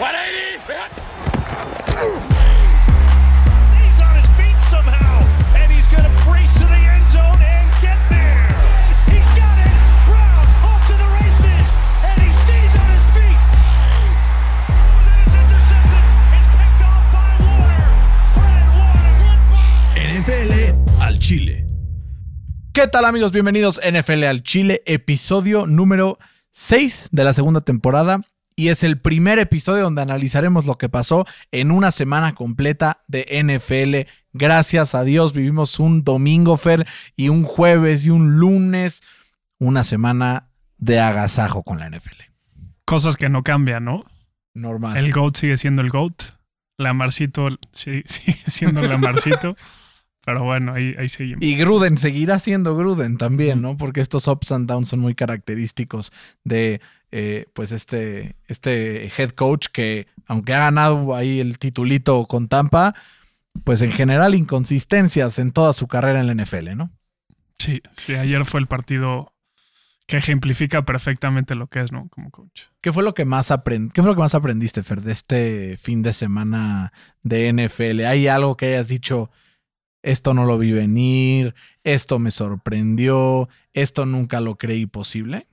He's on his feet somehow, and he's going to brace to the end zone and get there. He's got it. Brown off to the races, and he stays on his feet. It's intercepted. It's picked off by Warner. Fred Warner. NFL al Chile. ¿Qué tal amigos? Bienvenidos NFL al Chile, episodio número 6 de la segunda temporada. Y es el primer episodio donde analizaremos lo que pasó en una semana completa de NFL. Gracias a Dios vivimos un domingo, Fer, y un jueves y un lunes. Una semana de agasajo con la NFL. cosas que no cambian, ¿no? Normal. El GOAT sigue siendo el GOAT. Lamarcito sigue siendo Lamarcito. Pero bueno, ahí, ahí seguimos. Y Gruden seguirá siendo Gruden también, ¿no? Porque estos ups and downs son muy característicos de eh, pues este, este head coach que, aunque ha ganado ahí el titulito con Tampa, pues en general inconsistencias en toda su carrera en la NFL, ¿no? Sí, sí, ayer fue el partido que ejemplifica perfectamente lo que es, ¿no? Como coach. ¿Qué fue lo que más aprend ¿Qué fue lo que más aprendiste, Fer, de este fin de semana de NFL? ¿Hay algo que hayas dicho? Esto no lo vi venir, esto me sorprendió, esto nunca lo creí posible.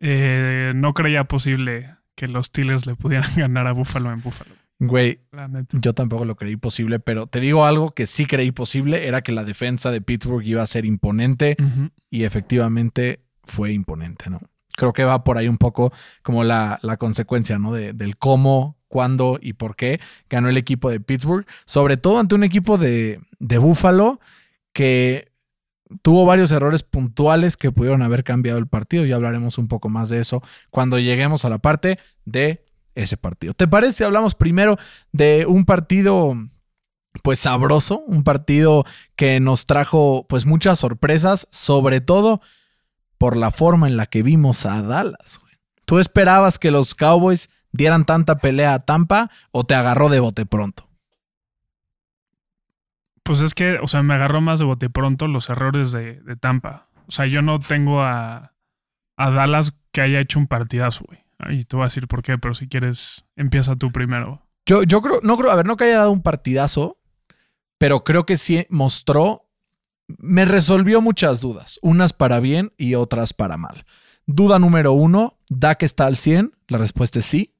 Eh, no creía posible que los Steelers le pudieran ganar a Buffalo en Buffalo. Güey. Yo tampoco lo creí posible, pero te digo algo que sí creí posible, era que la defensa de Pittsburgh iba a ser imponente y efectivamente fue imponente, ¿no? Creo que va por ahí un poco como la, la consecuencia, ¿no? De- del cómo, cuándo y por qué ganó el equipo de Pittsburgh, sobre todo ante un equipo de, de Buffalo que tuvo varios errores puntuales que pudieron haber cambiado el partido. Ya hablaremos un poco más de eso cuando lleguemos a la parte de ese partido. ¿Te parece hablamos primero de un partido pues sabroso, un partido que nos trajo pues muchas sorpresas, sobre todo por la forma en la que vimos a Dallas. ¿Tú esperabas que los Cowboys dieran tanta pelea a Tampa o te agarró de bote pronto? Pues es que, o sea, me agarró más de bote pronto los errores de, de Tampa. O sea, yo no tengo a, a Dallas que haya hecho un partidazo, güey. Y te voy a decir por qué, pero si quieres, empieza tú primero. Yo, yo creo, no creo, a ver, no que haya dado un partidazo, pero creo que sí mostró, me resolvió muchas dudas, unas para bien y otras para mal. Duda número uno, Dak está al 100, la respuesta es sí.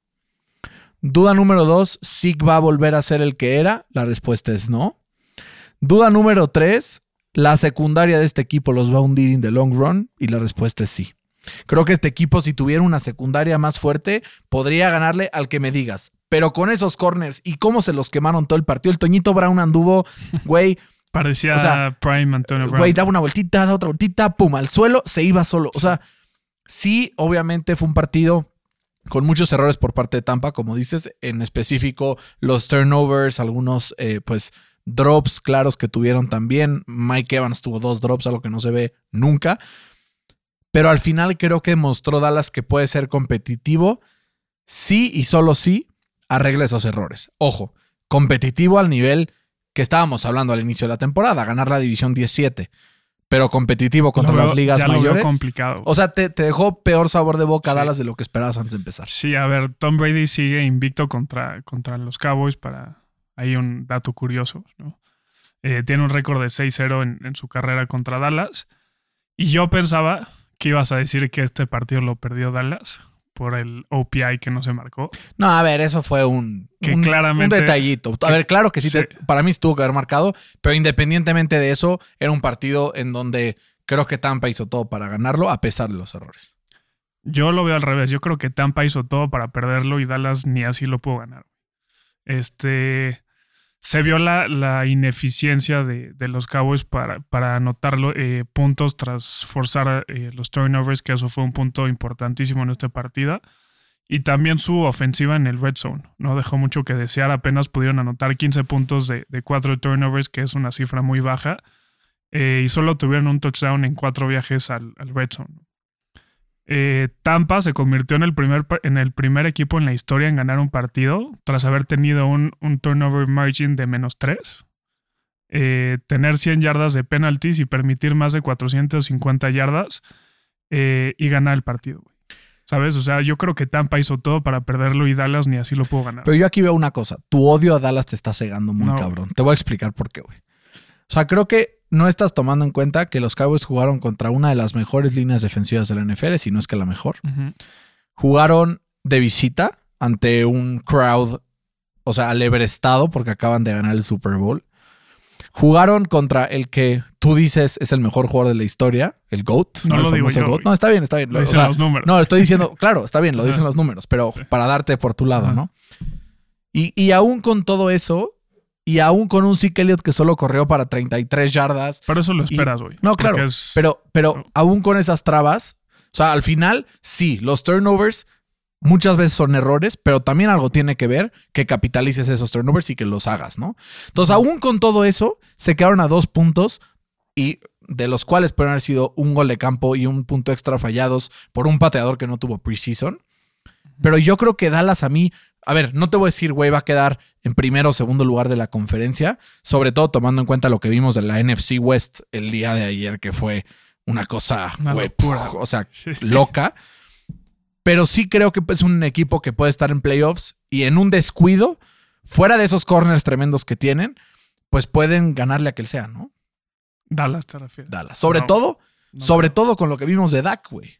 Duda número dos, Zeke va a volver a ser el que era, la respuesta es no. Duda número tres, la secundaria de este equipo los va a hundir in the long run y la respuesta es sí. Creo que este equipo, si tuviera una secundaria más fuerte, podría ganarle al que me digas. Pero con esos corners y cómo se los quemaron todo el partido, el Toñito Brown anduvo, güey, Parecía O sea, Prime Antonio Brown. güey, daba una vueltita, daba otra vueltita, pum, al suelo, se iba solo. O sea, sí, obviamente fue un partido con muchos errores por parte de Tampa, como dices, en específico los turnovers, algunos, eh, pues, drops claros que tuvieron también. Mike Evans tuvo dos drops, algo que no se ve nunca. Pero al final creo que mostró Dallas que puede ser competitivo sí y solo sí arregla esos errores. Ojo, competitivo al nivel que estábamos hablando al inicio de la temporada, ganar la división 17, pero competitivo contra veo- las ligas ya lo veo mayores. complicado. O sea, te, te dejó peor sabor de boca Sí. Dallas de lo que esperabas antes de empezar. Sí, a ver, Tom Brady sigue invicto contra, contra los Cowboys para... Hay un dato curioso, ¿no? Eh, tiene un récord de 6-0 en, en su carrera contra Dallas. Y yo pensaba que ibas a decir que este partido lo perdió Dallas por el OPI que no se marcó. No, a ver, eso fue un, Que un, claramente- un detallito. A que- ver, claro que sí, te- para mí se tuvo que haber marcado, pero independientemente de eso, era un partido en donde creo que Tampa hizo todo para ganarlo a pesar de los errores. Yo lo veo al revés. Yo creo que Tampa hizo todo para perderlo y Dallas ni así lo pudo ganar. Este. Se vio la, la ineficiencia de, de los Cowboys para, para anotar eh, puntos tras forzar eh, los turnovers, que eso fue un punto importantísimo en esta partida. Y también su ofensiva en el red zone. No dejó mucho que desear. Apenas pudieron anotar 15 puntos de, de cuatro turnovers, que es una cifra muy baja. Eh, y solo tuvieron un touchdown en cuatro viajes al, al red zone. Eh, Tampa se convirtió en el, primer, en el primer equipo en la historia en ganar un partido tras haber tenido un, un turnover margin de menos 3, tener 100 yardas de penalties y permitir más de 450 yardas eh, y ganar el partido. ¿Sabes? O sea, yo creo que Tampa hizo todo para perderlo y Dallas ni así lo pudo ganar. Pero yo aquí veo una cosa. Tu odio a Dallas te está cegando muy No. cabrón. Te voy a explicar por qué, güey. O sea, creo que no estás tomando en cuenta que los Cowboys jugaron contra una de las mejores líneas defensivas de la NFL, si no es que la mejor. Jugaron de visita ante un crowd, o sea, alebrestado porque acaban de ganar el Super Bowl. Jugaron contra el que tú dices es el mejor jugador de la historia, el GOAT. No lo digo yo, GOAT. No, está bien, está bien. Lo O dicen sea, los números. No, estoy diciendo, claro, está bien, lo dicen los números, pero para darte por tu lado. ¿no? Y, y aún con todo eso, y aún con un Zeke Elliott que solo corrió para 33 yardas, Pero eso lo esperas, güey. no, claro, es- pero, pero No. aún con esas trabas, o sea, al final, sí, los turnovers muchas veces son errores, pero también algo tiene que ver que capitalices esos turnovers y que los hagas, ¿no? Entonces, aún con todo eso, se quedaron a dos puntos y de los cuales pueden haber sido un gol de campo y un punto extra fallados por un pateador que no tuvo preseason. Pero yo creo que Dallas a mí, a ver, no te voy a decir, güey, va a quedar en primero o segundo lugar de la conferencia, sobre todo tomando en cuenta lo que vimos de la NFC West el día de ayer, que fue una cosa, Una güey, puf, o sea, loca. Pero sí creo que es un equipo que puede estar en playoffs y en un descuido, fuera de esos corners tremendos que tienen, pues pueden ganarle a quien sea, ¿no? Dallas te refieres. Dallas. Sobre No, todo, no sobre todo con lo que vimos de Dak, güey.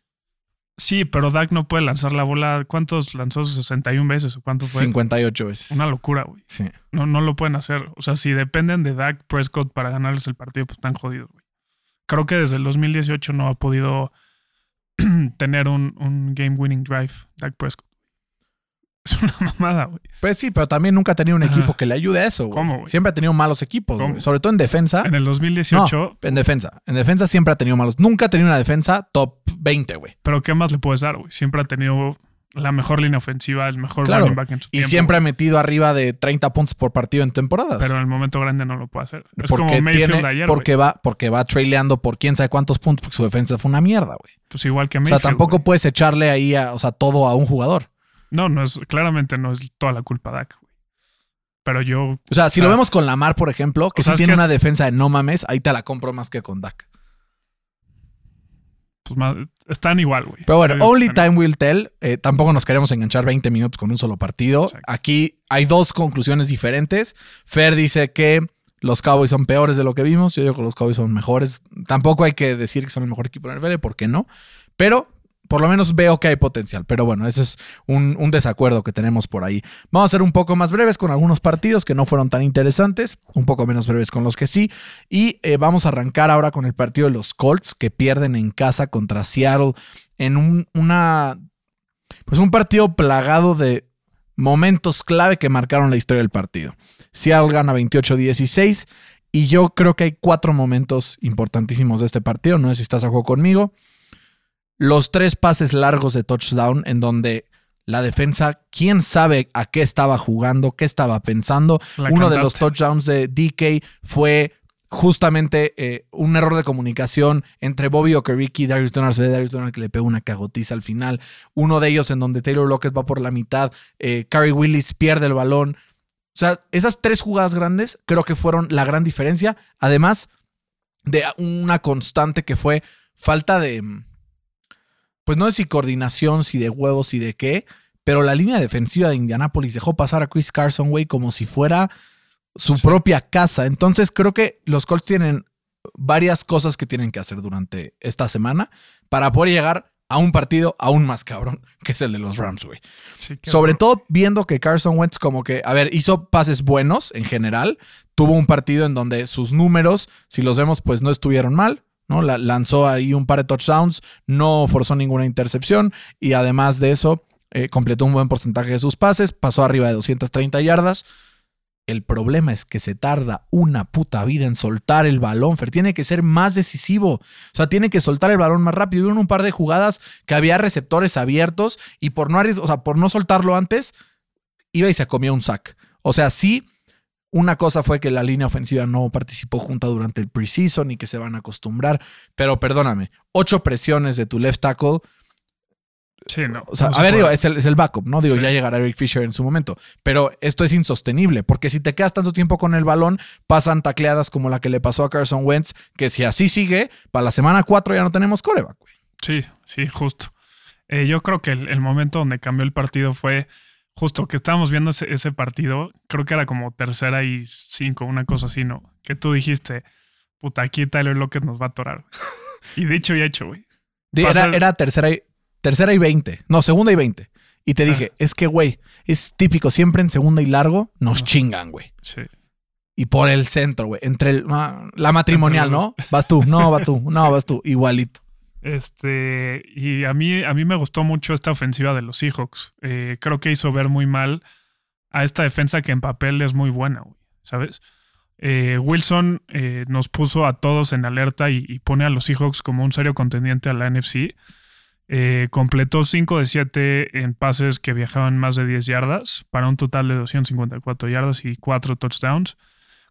Sí, pero Dak no puede lanzar la bola. ¿Cuántos lanzó? ¿61 veces o cuánto fue? 58 veces. Una locura, güey. Sí. No, no lo pueden hacer. O sea, si dependen de Dak Prescott para ganarles el partido, pues están jodidos, güey. Creo que desde el 2018 no ha podido tener un, un game winning drive Dak Prescott. Es una mamada, güey. Pues sí, pero también nunca ha tenido un equipo que le ayude a eso, güey. ¿Cómo, güey? Siempre ha tenido malos equipos. Sobre todo en defensa. En el 2018, No, en defensa. En defensa siempre ha tenido malos. Nunca ha tenido una defensa top 20, güey. pero ¿qué más le puedes dar, güey? Siempre ha tenido la mejor línea ofensiva, el mejor Claro. running back en su Y tiempo, siempre ha metido arriba de 30 puntos por partido en temporadas. Pero en el momento grande no lo puede hacer. Es porque como Mayfield tiene, ayer, porque va, porque va traileando por quién sabe cuántos puntos, porque su defensa fue una mierda, güey. Pues igual que O Mayfield. sea, tampoco puedes echarle ahí a, o sea, todo a un jugador. No, no es, claramente no es toda la culpa de Dak, güey. Pero yo, O sea, si sea, lo vemos con Lamar, por ejemplo, que si tiene que es- una defensa de no mames, ahí te la compro más que con Dak. pues más, están igual, güey. Pero bueno, only time will tell. Eh, tampoco nos queremos enganchar 20 minutos con un solo partido. Exacto. Aquí hay dos conclusiones diferentes. Fer dice que los Cowboys son peores de lo que vimos. Yo digo que los Cowboys son mejores. Tampoco hay que decir que son el mejor equipo de la NFL, ¿por qué no? Pero por lo menos veo que hay potencial. Pero bueno, ese es un, un desacuerdo que tenemos por ahí. Vamos a ser un poco más breves con algunos partidos que no fueron tan interesantes, un poco menos breves con los que sí. Y eh, vamos a arrancar ahora con el partido de los Colts que pierden en casa contra Seattle en un, una, pues un partido plagado de momentos clave que marcaron la historia del partido. Seattle gana 28-16 y yo creo que hay cuatro momentos importantísimos de este partido. No sé si estás a juego conmigo. Los tres pases largos de touchdown en donde la defensa, quién sabe a qué estaba jugando, qué estaba pensando. La Uno de los touchdowns de DK fue justamente eh, un error de comunicación entre Bobby Okereke y Darius Donald. Se ve Darius Donald que le pega una cagotiza al final. Uno de ellos en donde Taylor Lockett va por la mitad. Eh, Carrie Willis pierde el balón. O sea, esas tres jugadas grandes creo que fueron la gran diferencia. Además de una constante que fue falta de, pues no sé si coordinación, si de huevos, si de qué, pero la línea defensiva de Indianapolis dejó pasar a Chris Carson, güey, como si fuera su propia casa. Entonces creo que los Colts tienen varias cosas que tienen que hacer durante esta semana para poder llegar a un partido aún más cabrón, que es el de los Rams, güey. Sí, Sobre todo viendo que Carson Wentz como que, a ver, hizo pases buenos en general. Tuvo un partido en donde sus números, si los vemos, pues no estuvieron mal. ¿No? La- lanzó ahí un par de touchdowns, no forzó ninguna intercepción y además de eso, eh, completó un buen porcentaje de sus pases, pasó arriba de 230 yardas. El problema es que se tarda una puta vida en soltar el balón, Fer. Tiene que ser más decisivo. O sea, tiene que soltar el balón más rápido. Hubo un par de jugadas que había receptores abiertos y por no, o sea, por no soltarlo antes, iba y se comía un sack. O sea, sí, una cosa fue que la línea ofensiva no participó junta durante el preseason y que se van a acostumbrar. Pero perdóname, ocho presiones de tu left tackle Sí, no. o sea, no se a ver, puede. digo, es el, es el backup, ¿no? Digo, Sí. ya llegará Eric Fisher en su momento. Pero esto es insostenible, porque si te quedas tanto tiempo con el balón, pasan tacleadas como la que le pasó a Carson Wentz, que si así sigue, para la semana 4 ya no tenemos coreback, güey. Sí, sí, justo. Eh, yo creo que el, el momento donde cambió el partido fue justo que estábamos viendo ese, ese partido. Creo que era como tercera y cinco, una cosa así, ¿no? Que tú dijiste, puta, aquí Tyler Lockett nos va a atorar. y dicho y hecho, güey. Era, era tercera, y, tercera y 20. No, segunda y 20. Y te dije, es que, güey, es típico, siempre en segunda y largo nos chingan, güey. Sí. Y por el centro, güey. Entre el, ah, la matrimonial, ¿no? Vas tú, no, vas tú, no, vas tú. Igualito. Este, y a mí, a mí me gustó mucho esta ofensiva de los Seahawks. Eh, creo que hizo ver muy mal a esta defensa que en papel es muy buena, ¿sabes? Eh, Wilson eh, nos puso a todos en alerta y, pone a los Seahawks como un serio contendiente a la NFC. Completó 5 de 7 en pases que viajaban más de 10 yardas para un total de 254 yardas y 4 touchdowns.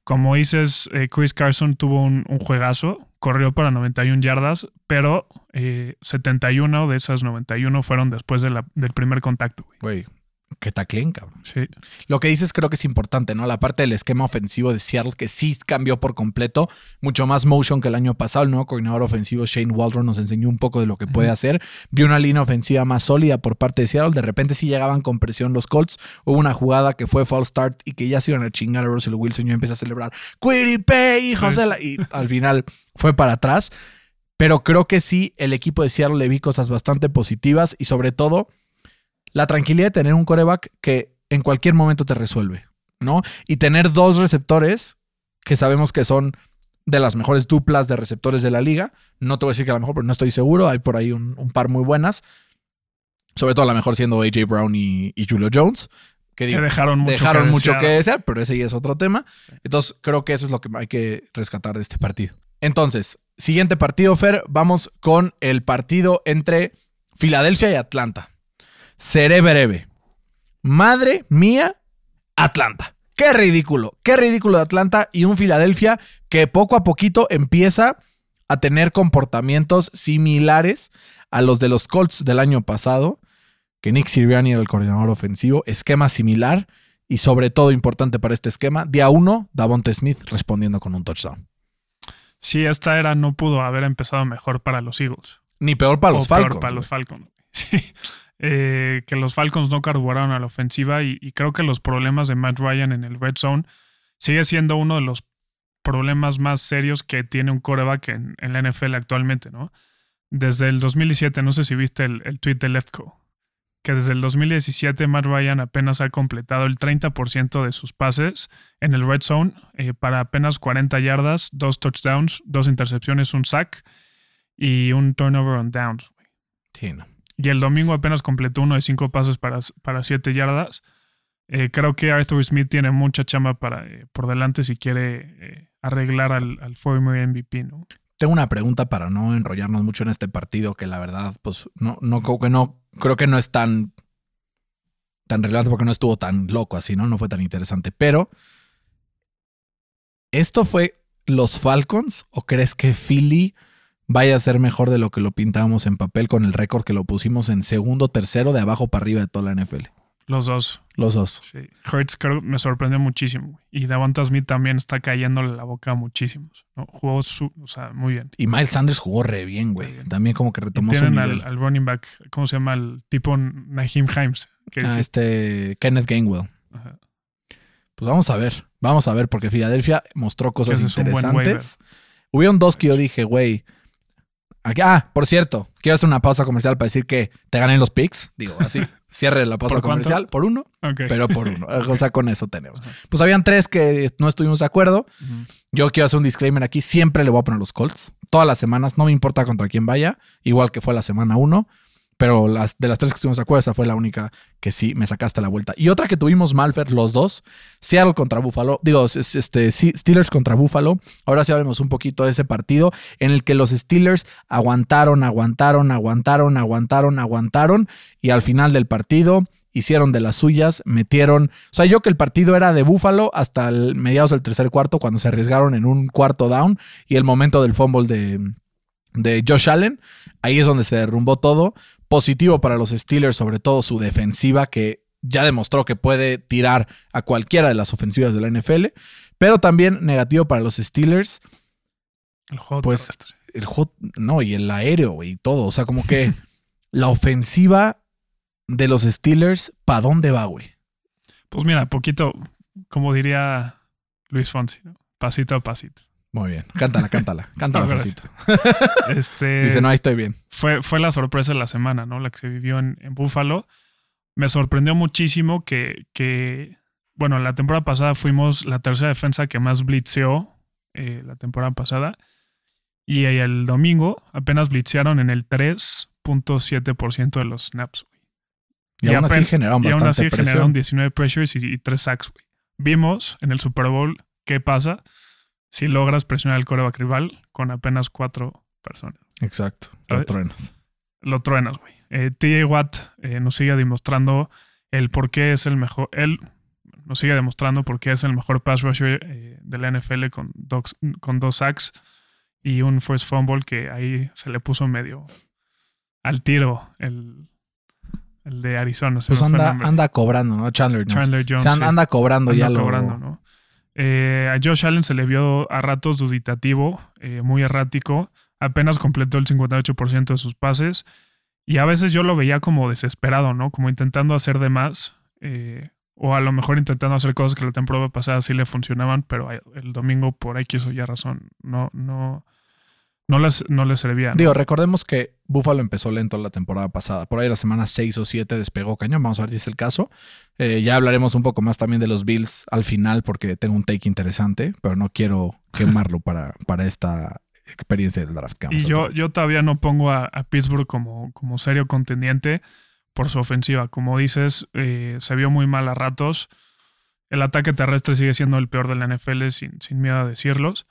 Como dices, Chris Carson tuvo un juegazo, corrió para 91 yardas, pero eh, 71 de esas 91 fueron después de la- del primer contacto. güey. Güey, que taclen, cabrón. Sí. Lo que dices creo que es importante, ¿no? La parte del esquema ofensivo de Seattle que sí cambió por completo, mucho más motion que el año pasado. El nuevo coordinador ofensivo Shane Waldron nos enseñó un poco de lo que puede hacer. Vio una línea ofensiva más sólida por parte de Seattle. De repente sí llegaban con presión los Colts. Hubo una jugada que fue false start y que ya se iban a chingar a Russell Wilson. Yo empecé a celebrar Quiddy Pay, hijos de la-". Y al final fue para atrás. Pero creo que sí, el equipo de Seattle le vi cosas bastante positivas y sobre todo la tranquilidad de tener un coreback que en cualquier momento te resuelve, ¿no? Y tener dos receptores que sabemos que son de las mejores duplas de receptores de la liga. No te voy a decir que a la mejor, pero no estoy seguro. Hay por ahí un, un par muy buenas. Sobre todo a la mejor siendo AJ Brown y, y Julio Jones. Que, Que digo, dejaron mucho dejaron que mucho desear. que desear, pero ese ya es otro tema. Entonces, creo que eso es lo que hay que rescatar de este partido. Entonces, siguiente partido, Fer, vamos con el partido entre Filadelfia y Atlanta. Seré breve. Madre mía, Atlanta. Qué ridículo, qué ridículo de Atlanta y un Filadelfia que poco a poquito empieza a tener comportamientos similares a los de los Colts del año pasado, que Nick Sirianni era el coordinador ofensivo, esquema similar y sobre todo importante para este esquema, día uno, Davonte Smith respondiendo con un touchdown. Sí, esta era no pudo haber empezado mejor para los Eagles. Ni peor para O los peor Falcons. Para güey. los Falcons. Sí. Eh, que los Falcons no carburaron a la ofensiva y, y creo que los problemas de Matt Ryan en el red zone sigue siendo uno de los problemas más serios que tiene un coreback en, en la NFL actualmente, ¿no? Desde el 2017, no sé si viste el, el tweet de Leftco, que desde el 2017 Matt Ryan apenas ha completado el 30% de sus pases en el red zone eh, para apenas 40 yardas, dos touchdowns, dos intercepciones, un sack y un turnover on downs. Sí, no. Y el domingo apenas completó uno de cinco pases para, para siete yardas. Eh, creo que Arthur Smith tiene mucha chamba para, eh, por delante si quiere arreglar al, al former MVP, ¿no? Tengo una pregunta para no enrollarnos mucho en este partido, que la verdad, pues, no, no, creo que no, creo que no es tan, tan relevante porque no estuvo tan loco así, ¿no? No fue tan interesante. Pero, ¿esto fue los Falcons o crees que Philly vaya a ser mejor de lo que lo pintábamos en papel con el récord que lo pusimos en segundo, tercero, de abajo para arriba de toda la NFL? Los dos. Los dos. Sí. Hurts creo, me sorprendió muchísimo. Y Davonta Smith también está cayéndole la boca a muchísimos. ¿no? Jugó su, o sea, muy bien. Y Miles Sanders jugó re bien, güey. También como que Y retomó su tienen nivel. al, al running back, ¿cómo se llama? El tipo Naheem Himes. Que Ah, este Kenneth Gainwell. Ajá. Pues vamos a ver, vamos a ver, porque Filadelfia mostró cosas Ese interesantes. Hubieron dos que yo dije, güey. aquí- Ah, por cierto, quiero hacer una pausa comercial para decir que te gané los picks. Digo, así, cierre la pausa ¿Por cuánto? comercial por uno, pero por uno. O sea, con eso tenemos. Pues habían tres que no estuvimos de acuerdo. Yo quiero hacer un disclaimer aquí. Siempre le voy a poner los Colts. Todas las semanas. No me importa contra quién vaya. Igual que fue la semana uno. Pero las, de las tres que estuvimos de acuerdo, esa fue la única que sí me sacaste la vuelta. Y otra que tuvimos mal, Fer, los dos. Seattle contra Buffalo. Digo, es- este, Steelers contra Buffalo. Ahora sí hablemos un poquito de ese partido en el que los Steelers aguantaron, aguantaron, aguantaron, aguantaron, aguantaron. Y al final del partido hicieron de las suyas, metieron. O sea, yo que el partido era de Buffalo hasta mediados del tercer cuarto, cuando se arriesgaron en un cuarto down y el momento del fumble de, de Josh Allen. Ahí es donde se derrumbó todo. Positivo para los Steelers, sobre todo su defensiva, que ya demostró que puede tirar a cualquiera de las ofensivas de la NFL. Pero también negativo para los Steelers, El juego Pues, terrestre. el hot, no, y el aéreo, güey, y todo. O sea, como que la ofensiva de los Steelers, ¿para dónde va, güey? Pues mira, poquito, como diría Luis Fonsi, ¿no? pasito a pasito. Muy bien. Cántala, cántala. Cántala, Francito. Este, Dice, no, ahí estoy bien. fue, fue la sorpresa de la semana, ¿no? La que se vivió en, en Buffalo. Me sorprendió muchísimo que, que, bueno, la temporada pasada fuimos la tercera defensa que más blitzeó eh, la temporada pasada. Y el domingo apenas blitzearon en el 3.7% de los snaps. güey. Y, aún así generaron Y aún así presión. generaron 19 pressures y, y 3 sacks. güey. Vimos en el Super Bowl qué pasa si logras presionar el coreback rival con apenas cuatro personas Exacto. Lo truenas. lo truenas, güey. Eh, TJ Watt eh, nos sigue demostrando el por qué es el mejor. Él nos sigue demostrando por qué es el mejor pass rusher eh, de la NFL con dos, con dos sacks y un first fumble que ahí se le puso medio al tiro el, el de Arizona. Pues anda, anda cobrando, ¿no? Chandler Jones. Chandler Jones. Se an- sí. anda cobrando Anda ya lo. cobrando, ¿no? Eh, a Josh Allen se le vio a ratos duditativo, eh, muy errático. Apenas completó el 58% de sus pases. Y a veces yo lo veía como desesperado, ¿no? Como intentando hacer de más. eh, o a lo mejor intentando hacer cosas que la temporada pasada sí le funcionaban, pero el domingo por X o Y razón no, no, no, les, no les servía. ¿no? Digo, recordemos que Buffalo empezó lento la temporada pasada. Por ahí la semana 6 o 7 despegó cañón. Vamos a ver si es el caso. Eh, ya hablaremos un poco más también de los Bills al final porque tengo un take interesante, pero no quiero quemarlo para, para esta experiencia del draft. que vamos Y yo, yo todavía no pongo a, a Pittsburgh como, como serio contendiente por su ofensiva. Como dices, eh, se vio muy mal a ratos. El ataque terrestre sigue siendo el peor de la NFL, sin, sin miedo a decirlos.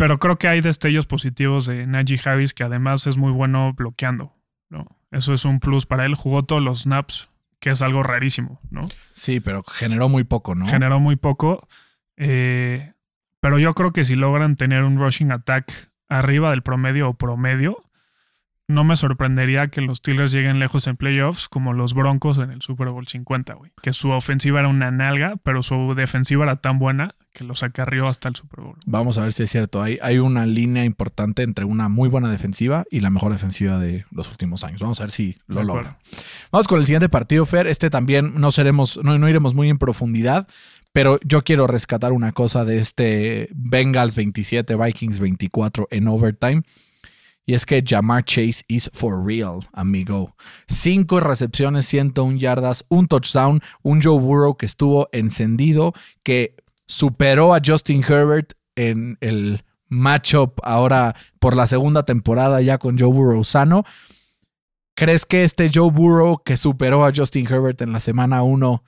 Pero creo que hay destellos positivos de Najee Harris, que además es muy bueno bloqueando. ¿no? Eso es un plus para él. Jugó todos los snaps, que es algo rarísimo. ¿no? Sí, pero generó muy poco, ¿no? Generó muy poco. Eh, pero yo creo que si logran tener un rushing attack arriba del promedio o promedio, no me sorprendería que los Steelers lleguen lejos en playoffs como los Broncos en el Super Bowl 50, güey. Que su ofensiva era una nalga, pero su defensiva era tan buena que los acarrió hasta el Super Bowl. Vamos a ver si es cierto. Hay, hay una línea importante entre una muy buena defensiva y la mejor defensiva de los últimos años. Vamos a ver si lo logran. Vamos con el siguiente partido, Fer. Este también no seremos, no, no iremos muy en profundidad, pero yo quiero rescatar una cosa de este Bengals 27, Vikings 24 en overtime. Y es que Jamar Chase is for real, amigo. Cinco recepciones, 101 yardas, un touchdown, un Joe Burrow que estuvo encendido, que superó a Justin Herbert en el matchup ahora por la segunda temporada ya con Joe Burrow sano. ¿Crees que este Joe Burrow que superó a Justin Herbert en la semana 1 Bueno,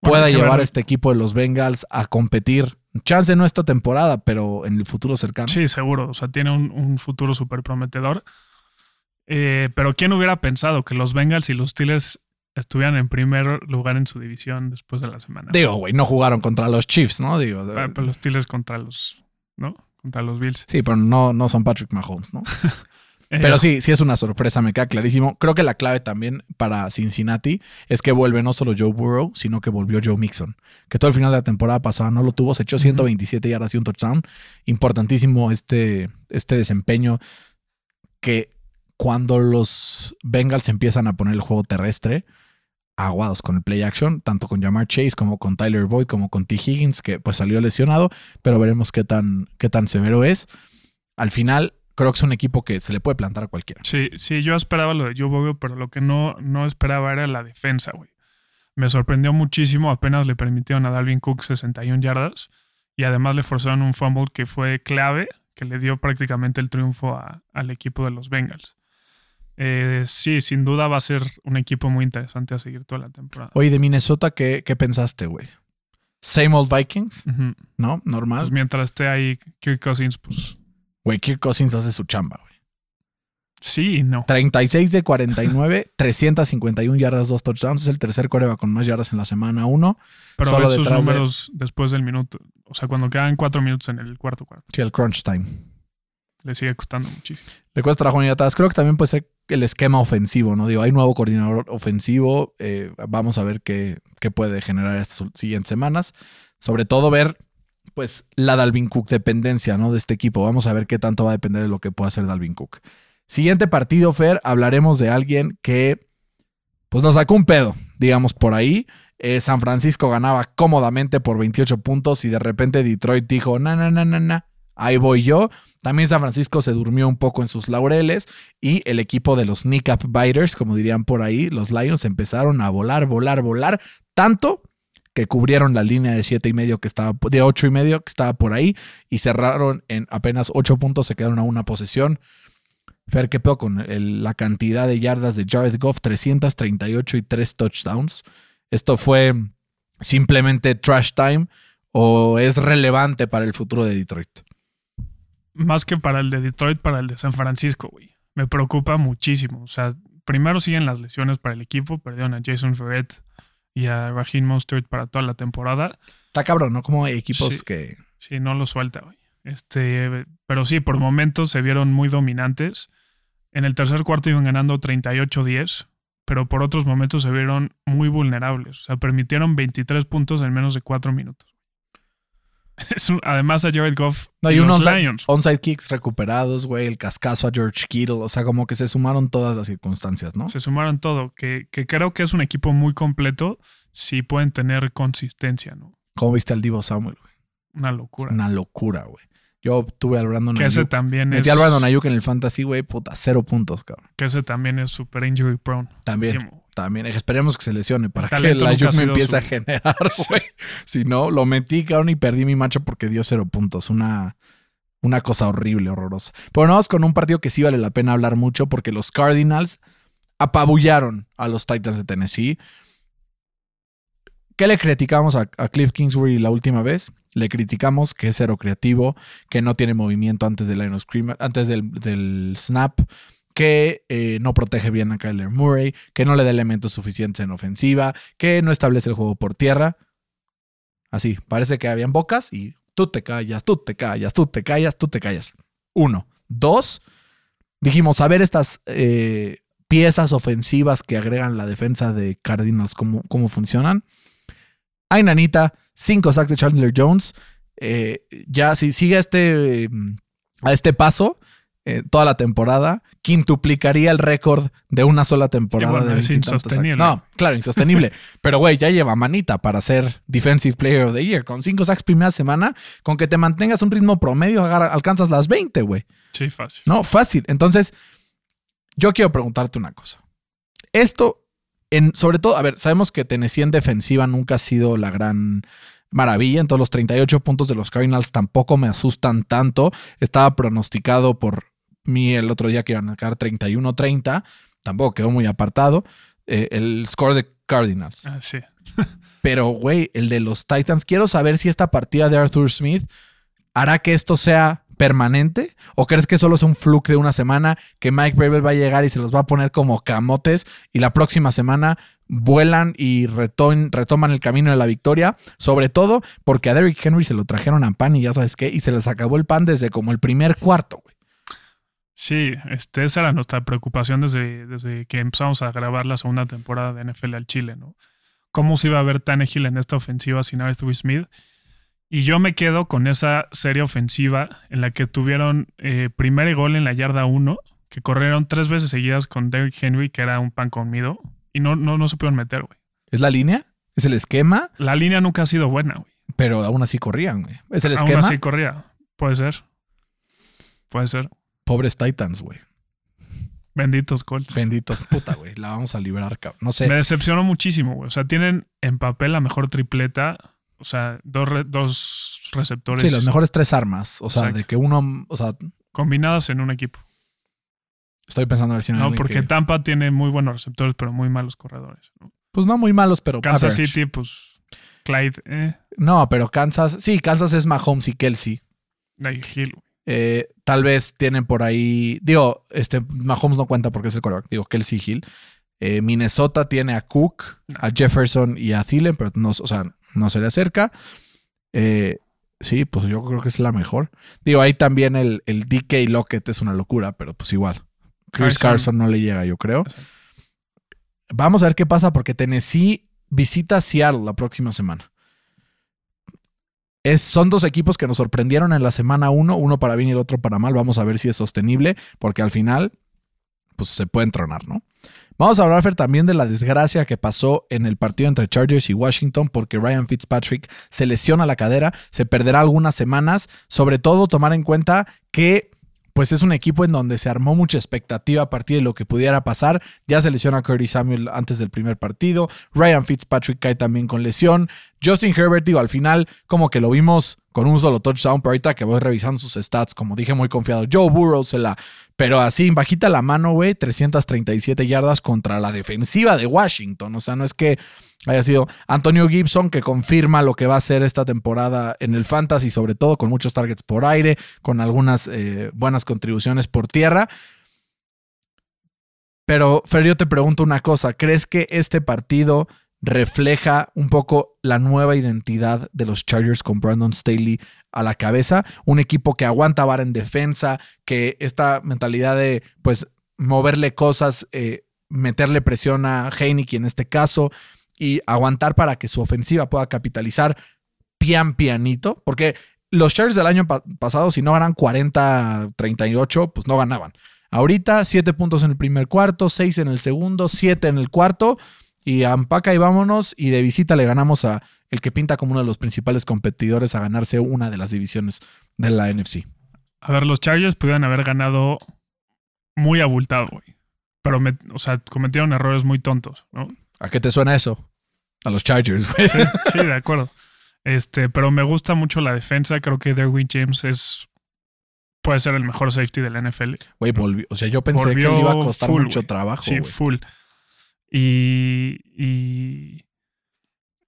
pueda llevar a este equipo de los Bengals a competir? Chance no esta temporada, pero en el futuro cercano. Sí, seguro. O sea, tiene un, un futuro súper prometedor. Eh, pero ¿quién hubiera pensado que los Bengals y los Steelers estuvieran en primer lugar en su división después de la semana? Digo, güey, no jugaron contra los Chiefs, ¿no? Digo, Ah, pero los Steelers contra los, ¿no? Contra los Bills. sí, pero no, no son Patrick Mahomes, ¿no? Pero sí, sí es una sorpresa, me queda clarísimo. Creo que la clave también para Cincinnati es que vuelve no solo Joe Burrow, sino que volvió Joe Mixon, que todo el final de la temporada pasada no lo tuvo, se echó 127 yardas y un touchdown. Importantísimo este, este desempeño que cuando los Bengals empiezan a poner el juego terrestre, aguados con el play action, tanto con Jamar Chase como con Tyler Boyd, como con T. Higgins, que pues salió lesionado, pero veremos qué tan, qué tan severo es. Al final, creo que es un equipo que se le puede plantar a cualquiera. Sí, sí, yo esperaba lo de Joe Burrow, pero lo que no, no esperaba era la defensa, güey. Me sorprendió muchísimo, apenas le permitieron a Dalvin Cook 61 yardas y además le forzaron un fumble que fue clave, que le dio prácticamente el triunfo a- al equipo de los Bengals. Eh, sí, sin duda va a ser un equipo muy interesante a seguir toda la temporada. Oye, de Minnesota, ¿qué, qué pensaste, güey? Same old Vikings. ¿no? Normal. Pues mientras esté ahí Kirk Cousins, pues Güey, Kirk Cousins hace su chamba, güey. sí y no. 36 de 49, 351 yardas, dos touchdowns. Es el tercer coreba con más yardas en la semana 1. Pero solo ves sus de- números después del minuto. O sea, cuando quedan cuatro minutos en el cuarto cuarto. Sí, el crunch time. Le sigue costando muchísimo. Le cuesta trabajo atrás. Creo que también puede ser el esquema ofensivo, ¿no? Digo, hay nuevo coordinador ofensivo. eh, vamos a ver qué, qué puede generar estas siguientes semanas. Sobre todo ver, pues, la Dalvin Cook dependencia, ¿no? De este equipo. Vamos a ver qué tanto va a depender de lo que pueda hacer Dalvin Cook. Siguiente partido, Fer, hablaremos de alguien que pues nos sacó un pedo, digamos por ahí. Eh, San Francisco ganaba cómodamente por 28 puntos y de repente Detroit dijo, na, na, na, na, na, ahí voy yo. También San Francisco se durmió un poco en sus laureles y el equipo de los Kneecap Biters, como dirían por ahí, los Lions empezaron a volar, volar, volar, tanto que cubrieron la línea de siete y medio que estaba, de ocho y medio que estaba por ahí y cerraron en apenas ocho puntos, se quedaron a una posesión. Fer, ¿qué peor con la cantidad de yardas de Jared Goff? 338 y tres touchdowns. ¿Esto fue simplemente trash time o es relevante para el futuro de Detroit? Más que para el de Detroit, para el de San Francisco, güey. Me preocupa muchísimo. O sea, primero siguen las lesiones para el equipo. Perdieron a Jason Ferret y a Raheem Mostert para toda la temporada. Está cabrón, ¿no? Como equipos Sí. que... Sí, no lo suelta, güey. Este, pero sí, por momentos se vieron muy dominantes. En el tercer cuarto iban ganando 38-10, pero por otros momentos se vieron muy vulnerables. O sea, permitieron 23 puntos en menos de 4 minutos. Es un- además a Jared Goff No, y unos Lions. onside kicks recuperados, güey, el cascazo a George Kittle, o sea, como que se sumaron todas las circunstancias, ¿no? Se sumaron todo, que, que creo que es un equipo muy completo si pueden tener consistencia, ¿no? ¿Cómo viste al Divo Samuel, güey? Una locura. Una locura, güey. Yo tuve al Brandon que ese Ayuk. también Metí es al Brandon Ayuk en el fantasy, güey, puta, cero puntos, cabrón. que ese también es super injury prone. También, también. Esperemos que se lesione para El que el Ayuk me empiece a generar, güey. Si no, lo metí, cabrón, y perdí mi macho porque dio cero puntos. Una, una cosa horrible, horrorosa. Pero no, vamos con un partido que sí vale la pena hablar mucho porque los Cardinals apabullaron a los Titans de Tennessee. ¿Qué le criticamos a, a Cliff Kingsbury la última vez? Le criticamos que es cero creativo, que no tiene movimiento antes del of scrimmage, antes del, del snap, que eh, no protege bien a Kyler Murray, que no le da elementos suficientes en ofensiva, que no establece el juego por tierra. Así, parece que habían bocas y tú te callas, tú te callas, tú te callas, tú te callas. Uno. Dos, dijimos, a ver estas eh, piezas ofensivas que agregan la defensa de Cardinals, cómo, cómo funcionan. Ay, nanita, cinco sacks de Chandler Jones. Eh, ya, si sigue este, eh, a este paso, eh, toda la temporada, quintuplicaría el récord de una sola temporada bueno, de es 20 y tantos insostenible. No, claro, insostenible. Pero, güey, ya lleva manita para ser Defensive Player of the Year. Con cinco sacks primera semana, con que te mantengas un ritmo promedio, alcanzas las 20, güey. Sí, fácil. No, fácil. Entonces, yo quiero preguntarte una cosa. Esto, en, sobre todo, a ver, sabemos que Tennessee en defensiva nunca ha sido la gran maravilla. Entonces, los 38 puntos de los Cardinals tampoco me asustan tanto. Estaba pronosticado por mí el otro día que iban a quedar 31-30. Tampoco quedó muy apartado. eh, el score de Cardinals. Ah, sí. Pero, güey, el de los Titans, quiero saber si esta partida de Arthur Smith hará que esto sea permanente o crees que solo es un fluke de una semana que Mike Bravel va a llegar y se los va a poner como camotes y la próxima semana vuelan y retoman el camino de la victoria, sobre todo porque a Derrick Henry se lo trajeron a pan y ya sabes qué, y se les acabó el pan desde como el primer cuarto, güey. Sí, este, esa era nuestra preocupación desde, que empezamos a grabar la segunda temporada de NFL al Chile, ¿no? ¿Cómo se iba a ver Tannehill en esta ofensiva sin Arthur Smith? Y yo me quedo con esa serie ofensiva en la que tuvieron eh, primer gol en la yarda 1, que corrieron tres veces seguidas con Derrick Henry, que era un pan comido, y no, no, no supieron meter, güey. ¿Es la línea? ¿Es el esquema? La línea nunca ha sido buena, güey. Pero aún así corrían, güey. ¿Es el Aún esquema? así corría. Puede ser. Puede ser. Pobres Titans, güey. Benditos Colts. Benditos, puta, güey. La vamos a librar, cabrón. No sé. Me decepcionó muchísimo, güey. O sea, tienen en papel la mejor tripleta. O sea, dos, re- dos receptores Sí, las mejores tres armas. O sea, Exacto. de que uno. O sea, combinadas en un equipo. estoy pensando a ver si no No, porque que- Tampa tiene muy buenos receptores, pero muy malos corredores. ¿no? Pues no muy malos, pero. Kansas average. City, pues Clyde, eh, No, pero Kansas. Sí, Kansas es Mahomes y Kelsey. Day Hill. Eh, tal vez tienen por ahí. Digo, este Mahomes no cuenta porque es el quarterback. Digo, Kelsey Hill. Eh, Minnesota tiene a Cook, No. a Jefferson y a Thielen, pero no, o sea, no se le acerca. Eh, sí, pues yo creo que es la mejor. Digo, ahí también el, el DK Lockett es una locura, pero pues igual. Chris Carson. Carson no le llega, yo creo. Exacto. Vamos a ver qué pasa porque Tennessee visita Seattle la próxima semana. Es, son dos equipos que nos sorprendieron en la semana uno, uno para bien y el otro para mal. Vamos a ver si es sostenible, porque al final pues se pueden tronar, ¿no? Vamos a hablar también de la desgracia que pasó en el partido entre Chargers y Washington porque Ryan Fitzpatrick se lesiona la cadera, se perderá algunas semanas, sobre todo tomar en cuenta que pues es un equipo en donde se armó mucha expectativa a partir de lo que pudiera pasar. Ya se lesiona a Curtis Samuel antes del primer partido. Ryan Fitzpatrick cae también con lesión. Justin Herbert, digo, al final, como que lo vimos con un solo touchdown, pero ahorita que voy revisando sus stats, como dije, muy confiado. Joe Burrow se la. Pero así, bajita la mano, güey, 337 yardas contra la defensiva de Washington. O sea, no es que haya sido Antonio Gibson, que confirma lo que va a ser esta temporada en el Fantasy, sobre todo con muchos targets por aire, con algunas eh, buenas contribuciones por tierra. Pero, Fer, yo te pregunto una cosa: ¿crees que este partido refleja un poco la nueva identidad de los Chargers con Brandon Staley a la cabeza? Un equipo que aguanta bar en defensa, que esta mentalidad de, pues, moverle cosas, eh, meterle presión a Heineken en este caso y aguantar para que su ofensiva pueda capitalizar pian pianito, porque los Chargers del año pasado, si no ganan 40-38, pues no ganaban. Ahorita, 7 puntos en el primer cuarto, 6 en el segundo, 7 en el cuarto, y ampaca y vámonos, y de visita le ganamos a el que pinta como uno de los principales competidores a ganarse una de las divisiones de la NFC. A ver, los Chargers pudieran haber ganado muy abultado, güey. Pero, o sea, cometieron errores muy tontos, ¿no? ¿A qué te suena eso? A los Chargers, güey. Sí, de acuerdo. Este, pero me gusta mucho la defensa. Creo que Derwin James es. Puede ser el mejor safety de la NFL. Güey, volvió. O sea, yo pensé que le iba a costar mucho trabajo. Sí, full. Y. y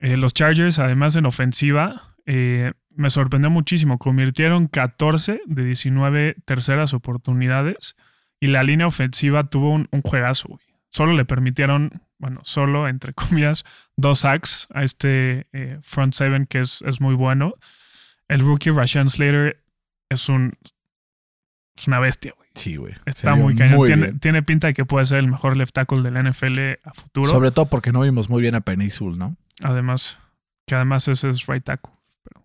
eh, los Chargers, además en ofensiva, eh, me sorprendió muchísimo. Convirtieron 14 de 19 terceras oportunidades. Y la línea ofensiva tuvo un, juegazo, güey. Solo le permitieron bueno, solo, entre comillas, dos sacks a este eh, front seven que es, es, muy bueno. El rookie Rashan Slater es un es una bestia, güey. Sí, güey. Está muy cañón. Tiene, tiene, pinta de que puede ser el mejor left tackle de la NFL a futuro. Sobre todo porque no vimos muy bien a Penisul, ¿no? Además, que además ese es right tackle.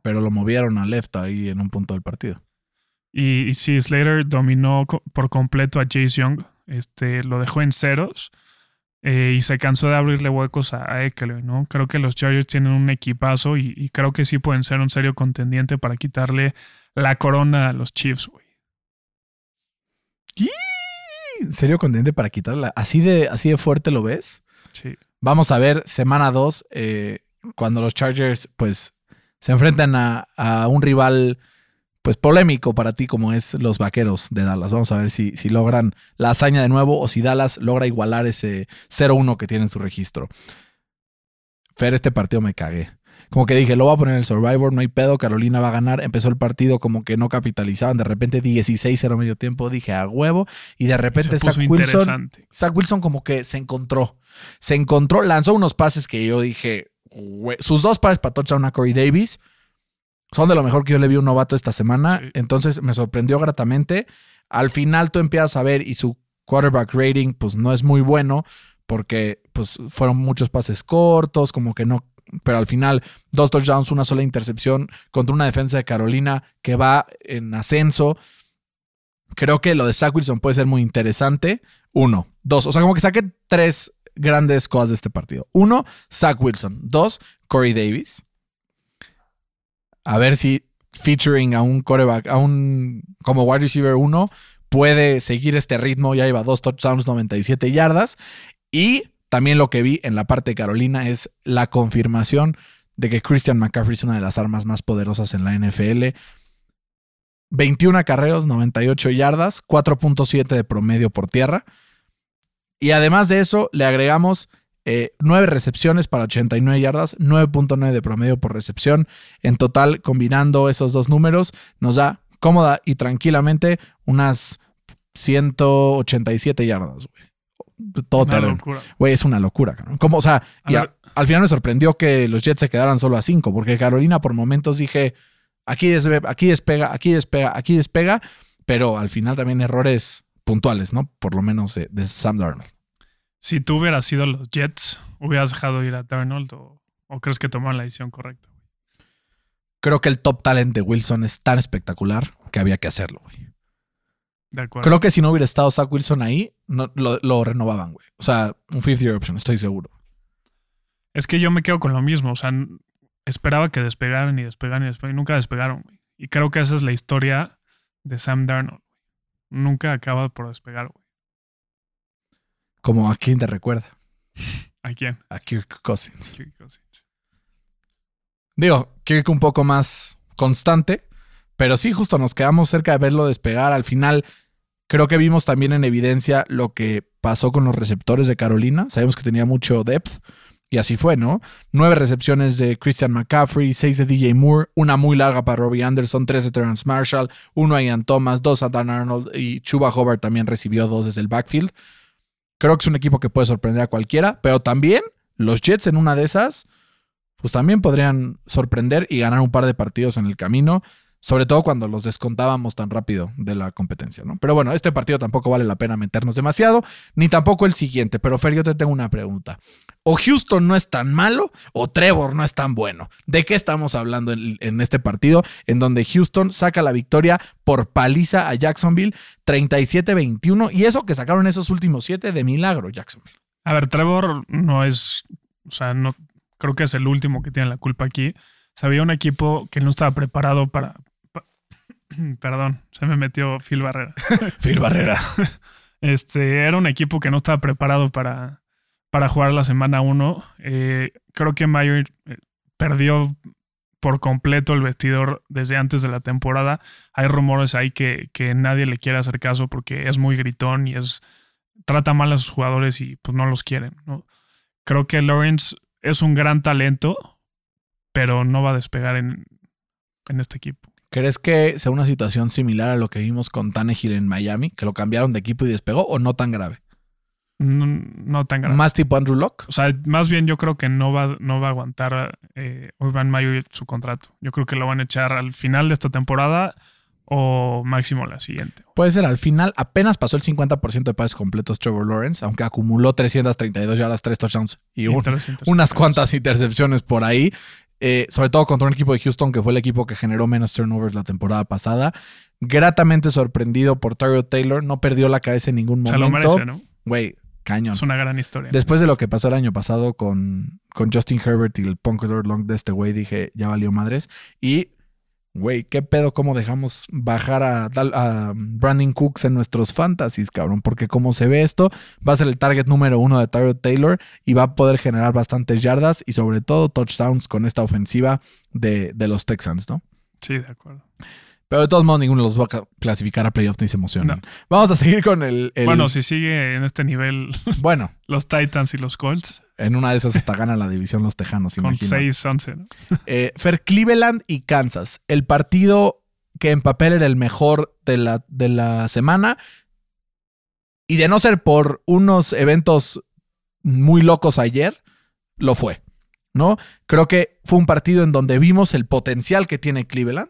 Pero, lo movieron a left ahí en un punto del partido. Y, y sí, Slater dominó por completo a Chase Young. Este, lo dejó en ceros. Eh, y se cansó de abrirle huecos a, a ¿no? Creo que los Chargers tienen un equipazo y, creo que sí pueden ser un serio contendiente para quitarle la corona a los Chiefs, güey. ¿Serio contendiente para quitarla? ¿Así de, ¿Así de fuerte lo ves? Sí. Vamos a ver semana 2, eh, cuando los Chargers pues se enfrentan a, a un rival pues polémico para ti como es los vaqueros de Dallas. Vamos a ver si, si logran la hazaña de nuevo o si Dallas logra igualar ese 0-1 que tiene en su registro. Fer, este partido me cagué. Como que dije, lo voy a poner en el Survivor, no hay pedo, Carolina va a ganar. Empezó el partido como que no capitalizaban, de repente 16-0 medio tiempo, dije a huevo. Y de repente Zach Wilson, Zach Wilson como que se encontró. Se encontró, lanzó unos pases que yo dije, sus dos pases para touchdown a Corey Davis son de lo mejor que yo le vi a un novato esta semana. Entonces me sorprendió gratamente. Al final tú empiezas a ver y su quarterback rating pues no es muy bueno porque pues fueron muchos pases cortos, como que no, pero al final dos touchdowns, una sola intercepción contra una defensa de Carolina que va en ascenso. Creo que lo de Zach Wilson puede ser muy interesante. Uno, dos, o sea, como que saqué tres grandes cosas de este partido. Uno, Zach Wilson. Dos, Corey Davis a ver si featuring a un coreback, a un como wide receiver 1, puede seguir este ritmo. Ya lleva dos touchdowns, 97 yardas. Y también lo que vi en la parte de Carolina es la confirmación de que Christian McCaffrey es una de las armas más poderosas en la NFL. 21 acarreos, 98 yardas, 4.7 de promedio por tierra. Y además de eso, le agregamos 9 eh, recepciones para 89 yardas, 9.9 de promedio por recepción. En total, combinando esos dos números, nos da cómoda y tranquilamente unas 187 yardas, güey. Todo Güey, es una locura, Como, o sea, al final me sorprendió que los Jets se quedaran solo a 5, porque Carolina por momentos dije, aquí, aquí despega, aquí despega, aquí despega, pero al final también errores puntuales, ¿no? Por lo menos de, de Sam Darnold. Si tú hubieras sido los Jets, ¿hubieras dejado ir a Darnold o, crees que tomaron la decisión correcta? Creo que el top talent de Wilson es tan espectacular que había que hacerlo, güey. De acuerdo. Creo que si no hubiera estado Zach Wilson ahí, no, lo, lo renovaban, güey. O sea, un fifth year option, estoy seguro. Es que yo me quedo con lo mismo. O sea, esperaba que despegaran y despegaran y despegaran. Y nunca despegaron, güey. Y creo que esa es la historia de Sam Darnold. Nunca acaba por despegar, güey. Como a quién te recuerda. ¿A quién? A Kirk Cousins. Kirk Cousins. Digo, Kirk un poco más constante, pero sí, justo nos quedamos cerca de verlo despegar. Al final, creo que vimos también en evidencia lo que pasó con los receptores de Carolina. Sabemos que tenía mucho depth. Y así fue, ¿no? Nueve recepciones de Christian McCaffrey, seis de DJ Moore, una muy larga para Robbie Anderson, tres de Terrence Marshall, uno a Ian Thomas, dos a Dan Arnold y Chuba Hobart también recibió dos desde el backfield. Creo que es un equipo que puede sorprender a cualquiera, pero también los Jets en una de esas, pues también podrían sorprender y ganar un par de partidos en el camino, sobre todo cuando los descontábamos tan rápido de la competencia, ¿no? Pero bueno, este partido tampoco vale la pena meternos demasiado, ni tampoco el siguiente, pero Fer, yo te tengo una pregunta. O Houston no es tan malo o Trevor no es tan bueno. ¿De qué estamos hablando en, este partido en donde Houston saca la victoria por paliza a Jacksonville 37-21 y eso que sacaron esos últimos siete de milagro Jacksonville? A ver, Trevor no es. O sea, no creo que es el último que tiene la culpa aquí. Había un equipo que no estaba preparado para. perdón, se me metió Phil Barrera. Phil Barrera. Este era un equipo que no estaba preparado para, para jugar la semana 1. creo que Mayer eh, perdió por completo el vestidor desde antes de la temporada. Hay rumores ahí que, que nadie le quiere hacer caso porque es muy gritón y es trata mal a sus jugadores y pues no los quieren. ¿no? Creo que Lawrence es un gran talento, pero no va a despegar en, en este equipo. ¿Crees que sea una situación similar a lo que vimos con Tannehill en Miami, que lo cambiaron de equipo y despegó, o no tan grave? No, no tan grave. ¿Más tipo Andrew Locke? O sea, más bien yo creo que no va, no va a aguantar eh, Urban Meyer su contrato. Yo creo que lo van a echar al final de esta temporada o máximo la siguiente. Puede ser, al final apenas pasó el 50% de pases completos Trevor Lawrence, aunque acumuló 332 yardas, 3 touchdowns y un- unas cuantas intercepciones por ahí. Eh, sobre todo contra un equipo de Houston que fue el equipo que generó menos turnovers la temporada pasada. Gratamente sorprendido por Tyrell Taylor, no perdió la cabeza en ningún Se lo momento. merece, ¿no? Güey, cañón. Es una gran historia. Después de lo que pasó el año pasado con, con Justin Herbert y el Punkler Long de este güey, dije, ya valió madres. Y, güey, ¿qué pedo cómo dejamos bajar a, Brandon Cooks en nuestros fantasies, cabrón? Porque como se ve esto, va a ser el target número uno de Tyrod Taylor y va a poder generar bastantes yardas y sobre todo touchdowns con esta ofensiva de, de los Texans, ¿no? Sí, de acuerdo. Pero de todos modos, ninguno los va a ca- clasificar a playoffs ni se emocionan. No. Vamos a seguir con el... el- Bueno, si sigue en este nivel bueno, los Titans y los Colts, en una de esas hasta ganan la división los Tejanos, con imagínate. 6-11, ¿no? Eh, Fer, Cleveland y Kansas. El partido que en papel era el mejor de la, de la semana. Y de no ser por unos eventos muy locos ayer, lo fue. ¿No? Creo que fue un partido en donde vimos el potencial que tiene Cleveland.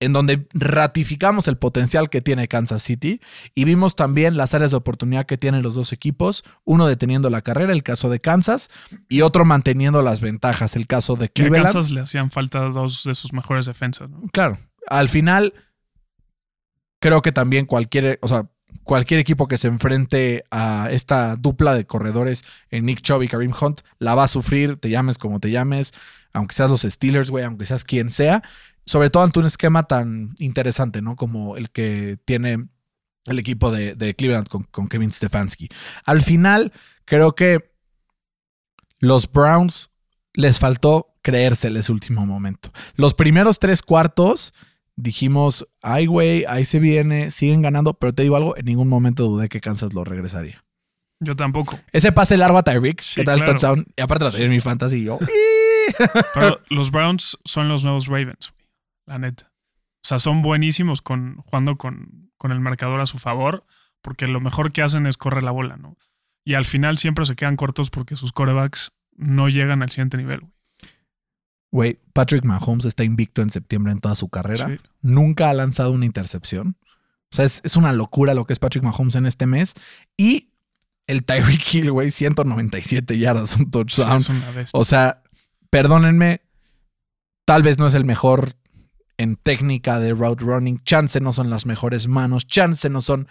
En donde ratificamos el potencial que tiene Kansas City y vimos también las áreas de oportunidad que tienen los dos equipos, uno deteniendo la carrera, el caso de Kansas, y otro manteniendo las ventajas, el caso de Que a Cleveland. Kansas le hacían falta dos de sus mejores defensas, ¿no? Claro, al final creo que también cualquier, o sea, cualquier equipo que se enfrente a esta dupla de corredores en Nick Chubb y Kareem Hunt la va a sufrir, te llames como te llames, aunque seas los Steelers, güey, aunque seas quien sea, sobre todo ante un esquema tan interesante, ¿no? Como el que tiene el equipo de, de Cleveland con, con Kevin Stefanski. Al final, creo que los Browns les faltó creérsele ese último momento. Los primeros tres cuartos dijimos, ay, güey, ahí se viene, siguen ganando, pero te digo algo, en ningún momento dudé que Kansas lo regresaría. Yo tampoco. Ese pase largo a Tyreek, Sí, ¿qué tal el touchdown? Y aparte lo tenía en mi fantasy y yo. Pero los Browns son los nuevos Ravens, la neta. O sea, son buenísimos con, jugando con, con el marcador a su favor, porque lo mejor que hacen es correr la bola, ¿no? Y al final siempre se quedan cortos porque sus corebacks no llegan al siguiente nivel, güey. Güey, Patrick Mahomes está invicto en septiembre en toda su carrera. Sí. Nunca ha lanzado una intercepción. O sea, es, es una locura lo que es Patrick Mahomes en este mes. Y el Tyreek Hill, güey, 197 yardas, un touchdown. O sea, perdónenme, tal vez no es el mejor en técnica de route running. Chance no son las mejores manos. Chance no son.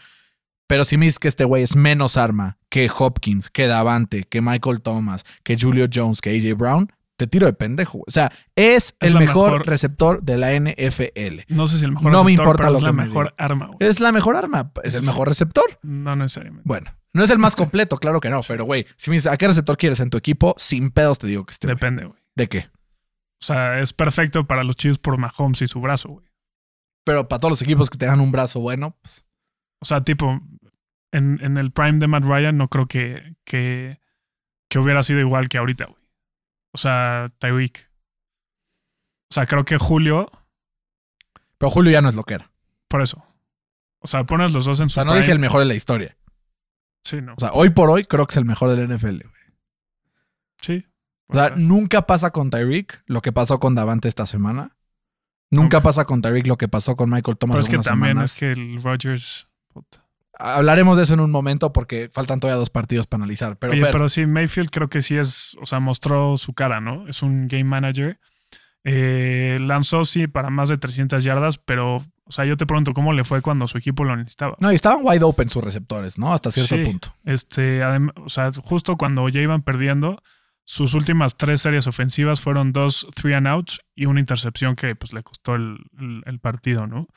Pero si me dices que este güey es menos arma que Hopkins, que Davante, que Michael Thomas, que Julio Jones, que AJ Brown, te tiro de pendejo. O sea, es, Es el mejor, mejor- receptor de la NFL. No sé si el mejor No me receptor, importa pero lo es que la me mejor diga. arma, güey. Es la mejor arma. Es el mejor receptor. No necesariamente. Bueno, no es el más completo, claro que no. Pero, güey, si me dices, ¿a qué receptor quieres en tu equipo? Sin pedos te digo que esté. Depende, güey. ¿De qué? O sea, es perfecto para los Chiefs por Mahomes y su brazo, güey. Pero para todos los equipos que tengan un brazo bueno, pues O sea, tipo, en, en el prime de Matt Ryan no creo que, que, que hubiera sido igual que ahorita, güey. O sea, Tyreek. O sea, creo que Julio, Pero Julio ya no es lo que era. por eso. O sea, pones los dos en O su sea, no prime. dije el mejor de la historia. Sí, no. O sea, hoy por hoy creo que es el mejor del NFL. güey. sí. O sea, nunca pasa con Tyreek lo que pasó con Davante esta semana. Nunca pasa con Tyreek lo que pasó con Michael Thomas pero es que también semanas. es que el Rodgers. puta. Hablaremos de eso en un momento porque faltan todavía dos partidos para analizar. Pero, Oye, Fer, pero sí, Mayfield creo que sí es, o sea, mostró su cara, ¿no? Es un game manager. Eh, lanzó sí para más de 300 yardas, pero, o sea, yo te pregunto cómo le fue cuando su equipo lo necesitaba. no, y estaban wide open sus receptores, ¿no? Hasta cierto Sí. punto. Este, o sea, justo cuando ya iban perdiendo, sus últimas tres series ofensivas fueron dos three and outs y una intercepción que pues le costó el, el- el partido, ¿no?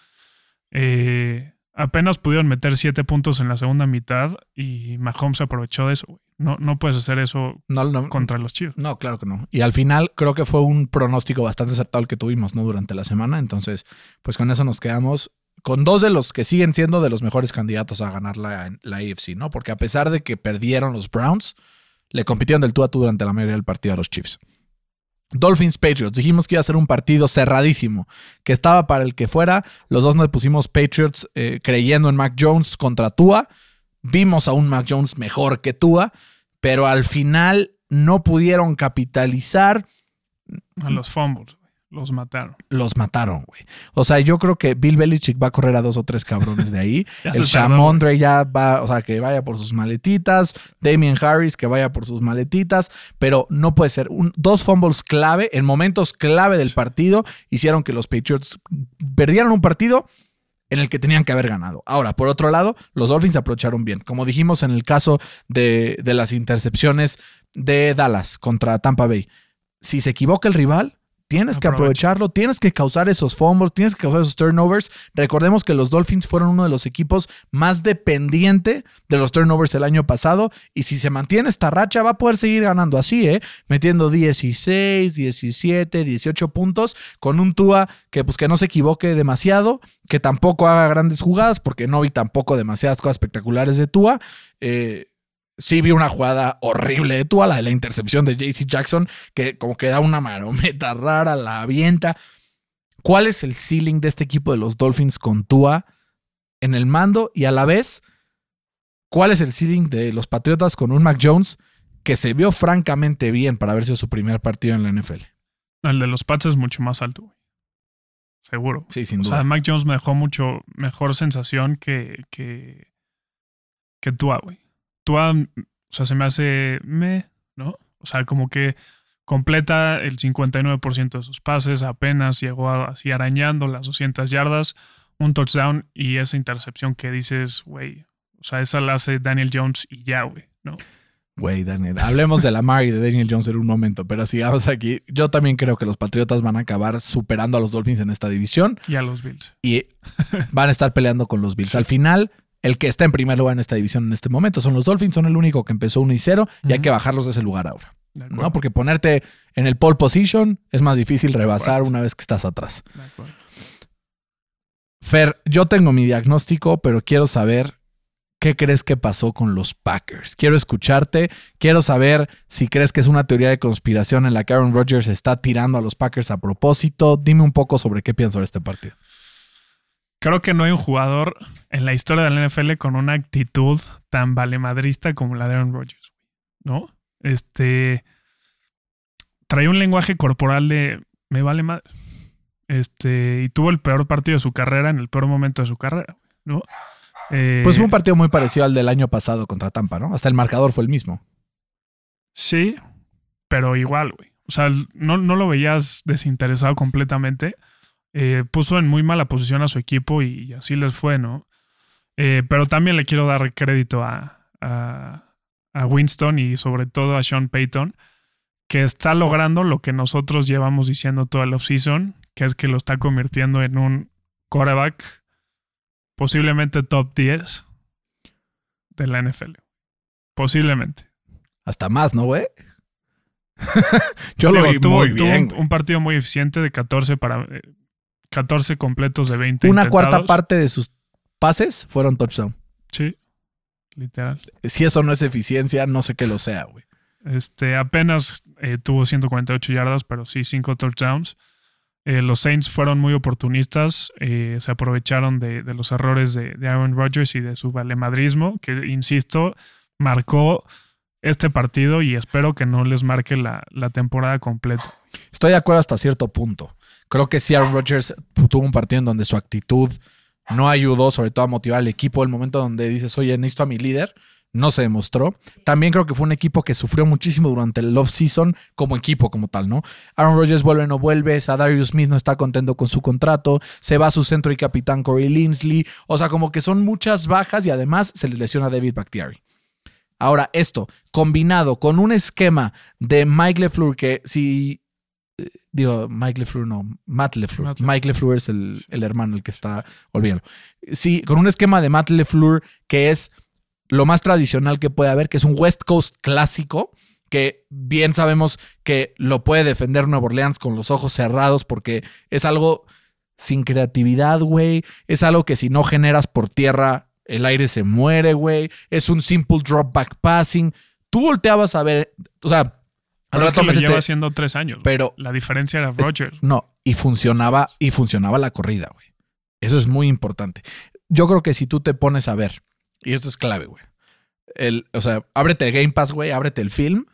Eh, apenas pudieron meter siete puntos en la segunda mitad y Mahomes aprovechó de eso, güey. No, no puedes hacer eso No, no, contra los Chiefs. No, claro que no. Y al final creo que fue un pronóstico bastante acertado el que tuvimos, ¿no? Durante la semana. Entonces, pues con eso nos quedamos con dos de los que siguen siendo de los mejores candidatos a ganar la, la AFC, ¿no? Porque a pesar de que perdieron los Browns, le compitieron del tú a durante la mayoría del partido a los Chiefs. Dolphins Patriots. Dijimos que iba a ser un partido cerradísimo, que estaba para el que fuera. Los dos nos pusimos Patriots eh, creyendo en Mac Jones contra Tua. Vimos a un Mac Jones mejor que Tua, pero al final no pudieron capitalizar. A los fumbles. Los mataron. Los mataron, güey. O sea, yo creo que Bill Belichick va a correr a dos o tres cabrones de ahí. El Shamondre ya va, o sea, que vaya por sus maletitas. Damien Harris que vaya por sus maletitas. Pero no puede ser. Un- dos fumbles clave en momentos clave del partido hicieron que los Patriots perdieran un partido en el que tenían que haber ganado. Ahora, por otro lado, los Dolphins aprovecharon bien. Como dijimos en el caso de, de las intercepciones de Dallas contra Tampa Bay. Si se equivoca el rival, tienes que Aprovecha. aprovecharlo, tienes que causar esos fumbles, tienes que causar esos turnovers. Recordemos que los Dolphins fueron uno de los equipos más dependiente de los turnovers el año pasado y si se mantiene esta racha va a poder seguir ganando así, ¿eh? Metiendo 16, 17, 18 puntos con un Tua que pues que no se equivoque demasiado, que tampoco haga grandes jugadas porque no vi tampoco demasiadas cosas espectaculares de Tua. Eh, sí vi una jugada horrible de Tua, la de la intercepción de JC Jackson, que como que da una marometa rara, la avienta. ¿Cuál es el ceiling de este equipo de los Dolphins con Tua en el mando? Y a la vez, ¿cuál es el ceiling de los Patriotas con un Mac Jones que se vio francamente bien para haber sido su primer partido en la NFL? El de los Pats es mucho más alto, güey. Seguro. Sí, sin O duda. sea, Mac Jones me dejó mucho mejor sensación que, que, que Tua, güey. Tua, o sea, se me hace me, ¿no? O sea, como que completa el 59% de sus pases, apenas llegó a- así arañando las 200 yardas, un touchdown y esa intercepción que dices, güey, o sea, esa la hace Daniel Jones y ya, güey, ¿no? Güey, Daniel, hablemos de Lamar y de Daniel Jones en un momento, pero sigamos aquí. Yo también creo que los Patriotas van a acabar superando a los Dolphins en esta división Y a los Bills. y van a estar peleando con los Bills. Al final, el que está en primer lugar en esta división en este momento son los Dolphins, son el único que empezó 1 y 0 y hay que bajarlos de ese lugar ahora. De. ¿no? Porque ponerte en el pole position es más difícil rebasar una vez que estás atrás. De acuerdo. Fer, yo tengo mi diagnóstico, pero quiero saber qué crees que pasó con los Packers. Quiero escucharte, quiero saber si crees que es una teoría de conspiración en la que Aaron Rodgers está tirando a los Packers a propósito. Dime un poco sobre qué piensas sobre este partido. Creo que no hay un jugador en la historia de la NFL con una actitud tan valemadrista como la de Aaron Rodgers, ¿no? Este traía un lenguaje corporal de me vale madre. Este, y tuvo el peor partido de su carrera en el peor momento de su carrera, ¿no? Eh, Pues fue un partido muy parecido al del año pasado contra Tampa, ¿no? Hasta el marcador fue el mismo. Sí, pero igual, güey. O sea, no, no lo veías desinteresado completamente. Eh, puso en muy mala posición a su equipo y, así les fue, ¿no? Eh, pero también le quiero dar crédito a, a, a Winston y sobre todo a Sean Payton, que está logrando lo que nosotros llevamos diciendo toda la offseason, que es que lo está convirtiendo en un quarterback posiblemente top 10 de la NFL. Posiblemente. Hasta más, ¿no, güey? Yo Digo, lo vi tuvo, muy tuvo bien. un, güey. un partido muy eficiente de 14 para eh, 14 completos de 20. Una cuarta parte de sus pases fueron touchdown. Sí, literal. Si eso no es eficiencia, no sé qué lo sea, güey. Este, apenas eh, tuvo 148 yardas, pero sí, 5 touchdowns. Eh, los Saints fueron muy oportunistas, eh, se aprovecharon de, de los errores de, de Aaron Rodgers y de su valemadrismo, que, insisto, marcó este partido y espero que no les marque la, la temporada completa. Estoy de acuerdo hasta cierto punto. Creo que sí, Aaron Rodgers tuvo un partido en donde su actitud no ayudó, sobre todo a motivar al equipo. El momento donde dices, oye, necesito a mi líder, no se demostró. También creo que fue un equipo que sufrió muchísimo durante el off-season como equipo, como tal, ¿no? Aaron Rodgers vuelve no vuelve, Darius Smith no está contento con su contrato, se va a su centro y capitán Corey Linsley. O sea, como que son muchas bajas y además se les lesiona David Bakhtiari. Ahora, esto combinado con un esquema de Mike LeFleur que si digo, Mike LeFleur, no, Matt LeFleur. Matt Mike LeFleur es el, el hermano, el que está, olvídalo. Sí, con un esquema de Matt LeFleur que es lo más tradicional que puede haber, que es un West Coast clásico, que bien sabemos que lo puede defender Nueva Orleans con los ojos cerrados porque es algo sin creatividad, güey. Es algo que si no generas por tierra, el aire se muere, güey. Es un simple drop back passing. Tú volteabas a ver, o sea, al rato que lo lleva haciendo tres años. pero La diferencia era Rodgers. no, y funcionaba, y funcionaba la corrida, güey. Eso es muy importante. Yo creo que si tú te pones a ver, y esto es clave, güey. El, o sea, ábrete el Game Pass, güey, ábrete el film.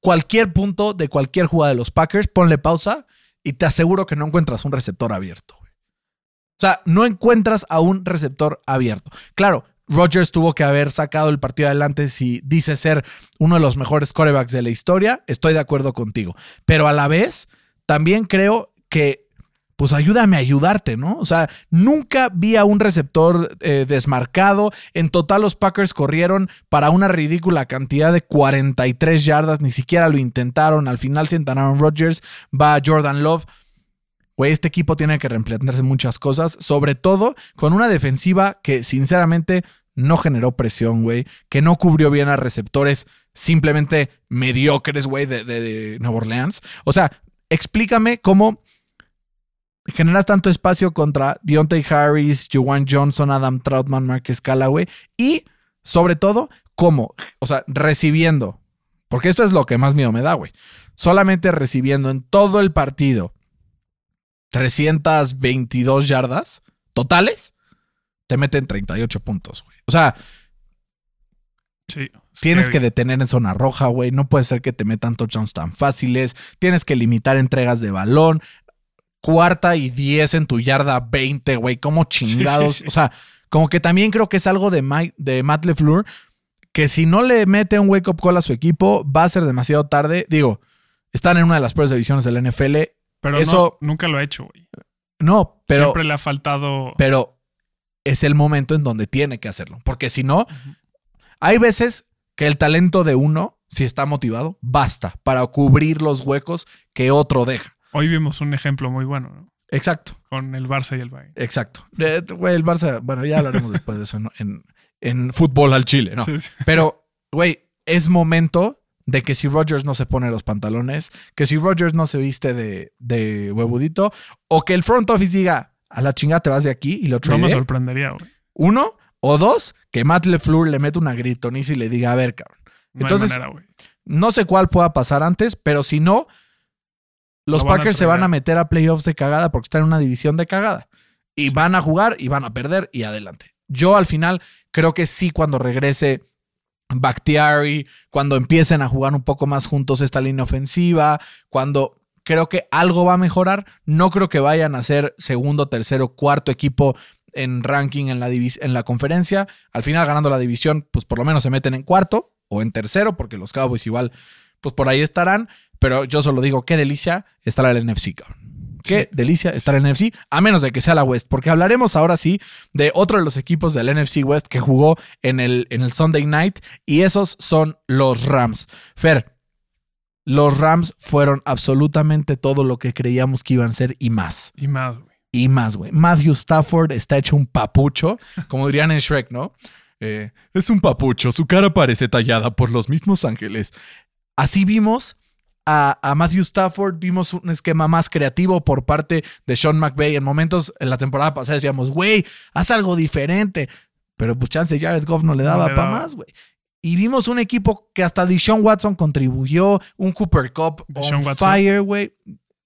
Cualquier punto de cualquier jugada de los Packers, ponle pausa y te aseguro que no encuentras un receptor abierto, güey. O sea, no encuentras a un receptor abierto. Claro, Rodgers tuvo que haber sacado el partido adelante si dice ser uno de los mejores corebacks de la historia. Estoy de acuerdo contigo. Pero a la vez, también creo que, pues ayúdame a ayudarte, ¿no? O sea, nunca vi a un receptor eh, desmarcado. En total, los Packers corrieron para una ridícula cantidad de 43 yardas. Ni siquiera lo intentaron. Al final sientan a Aaron Rodgers, va Jordan Love. Güey, este equipo tiene que replantearse muchas cosas, sobre todo con una defensiva que sinceramente no generó presión, güey, que no cubrió bien a receptores simplemente mediocres, güey, de, de- de Nueva Orleans. O sea, explícame cómo generas tanto espacio contra Deontay Harris, Juwan Johnson, Adam Troutman, Marcus Callaway y sobre todo cómo, o sea, recibiendo, porque esto es lo que más miedo me da, güey. Solamente recibiendo en todo el partido 322 yardas totales, te meten 38 puntos, güey. O sea, Sí. tienes que detener en zona roja, güey. No puede ser que te metan touchdowns tan fáciles. Tienes que limitar entregas de balón. Cuarta y 10 en tu yarda 20, güey. Como chingados. sí. O sea, como que también creo que es algo de, Mike- de Matt LeFleur que si no le mete un wake up call a su equipo, va a ser demasiado tarde. Digo, están en una de las peores divisiones de la NFL. Pero eso- no, nunca lo ha hecho, güey. No, pero, Siempre le ha faltado. pero es el momento en donde tiene que hacerlo. Porque si no, hay veces que el talento de uno, si está motivado, basta para cubrir los huecos que otro deja. Hoy vimos un ejemplo muy bueno, ¿no? Exacto, Con el Barça y el Bayern. exacto. Eh, Güey, el Barça, bueno, ya hablaremos después de eso ¿no? en, en fútbol al Chile, ¿no? Sí, sí. Pero, güey, es momento de que si Rodgers no se pone los pantalones, que si Rodgers no se viste de, de huevudito, o que el front office diga, a la chingada te vas de aquí y lo No me sorprendería, güey. Uno, o dos, que Matt LeFleur le mete una gritoniza y le diga, a ver, cabrón. No Entonces, manera, güey. No sé cuál pueda pasar antes, pero si no, los van Packers se van a meter a playoffs de cagada porque están en una división de cagada. Y van a jugar y van a perder y adelante. Yo al final creo que sí cuando regrese Bakhtiari, cuando empiecen a jugar un poco más juntos esta línea ofensiva, cuando creo que algo va a mejorar, no creo que vayan a ser segundo, tercero, cuarto equipo en ranking en la, en la conferencia. Al final ganando la división, pues por lo menos se meten en cuarto o en tercero, porque los Cowboys igual, pues por ahí estarán. Pero yo solo digo, qué delicia estar al NFC, cabrón. Qué delicia estar en NFC, a menos de que sea la West, porque hablaremos ahora sí de otro de los equipos del NFC West que jugó en el, en el Sunday Night y esos son los Rams. Fer, los Rams fueron absolutamente todo lo que creíamos que iban a ser y más. Y más, güey. Y más, güey. Matthew Stafford está hecho un papucho, como dirían en Shrek, ¿no? Eh, es un papucho, su cara parece tallada por los mismos ángeles. Así vimos a, a, Matthew Stafford, vimos un esquema más creativo por parte de Sean McVay. En momentos en la temporada pasada decíamos, güey, haz algo diferente. Pero pues chance Jared Goff no le daba No para más, güey. Y vimos un equipo que hasta Deshaun Watson contribuyó, un Cooper Cup Deshaun on Watson. fire, güey.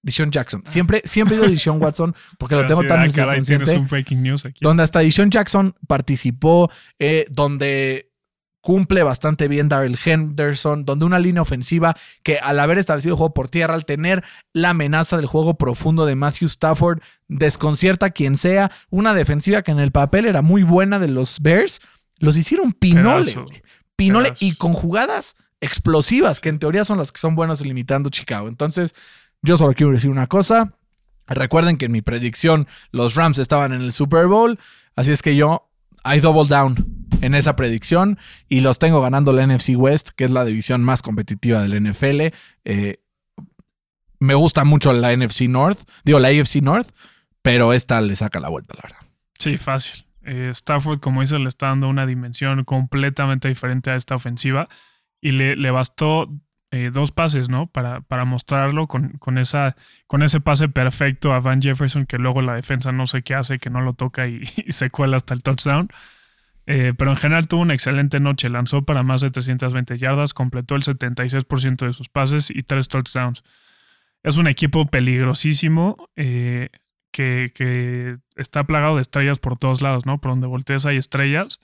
Deshaun Jackson. Siempre, siempre digo Deshaun Watson porque lo tengo sí, tan ah, caray, tienes subconsciente un breaking news aquí. donde hasta Deshaun Jackson participó, eh, donde cumple bastante bien Daryl Henderson, donde una línea ofensiva que al haber establecido el juego por tierra, al tener la amenaza del juego profundo de Matthew Stafford, desconcierta a quien sea, una defensiva que en el papel era muy buena de los Bears, los hicieron pinole, Pedazos. güey. pinole y con jugadas explosivas, que en teoría son las que son buenas limitando Chicago. Entonces, yo solo quiero decir una cosa. Recuerden que en mi predicción los Rams estaban en el Super Bowl, así es que yo I double down en esa predicción y los tengo ganando la NFC West, que es la división más competitiva del NFL. Eh, me gusta mucho la NFC North, digo la AFC North, pero esta le saca la vuelta, la verdad. Sí, fácil. Eh, Stafford, como dices, le está dando una dimensión completamente diferente a esta ofensiva y le, le bastó eh, dos pases, ¿no? Para, para mostrarlo con, con, esa, con ese pase perfecto a Van Jefferson que luego la defensa no sé qué hace, que no lo toca y, y se cuela hasta el touchdown. Eh, pero en general tuvo una excelente noche. Lanzó para más de 320 yardas, completó el 76% de sus pases y tres touchdowns. Es un equipo peligrosísimo. eh, que, que está plagado de estrellas por todos lados, ¿no? Por donde voltees hay estrellas.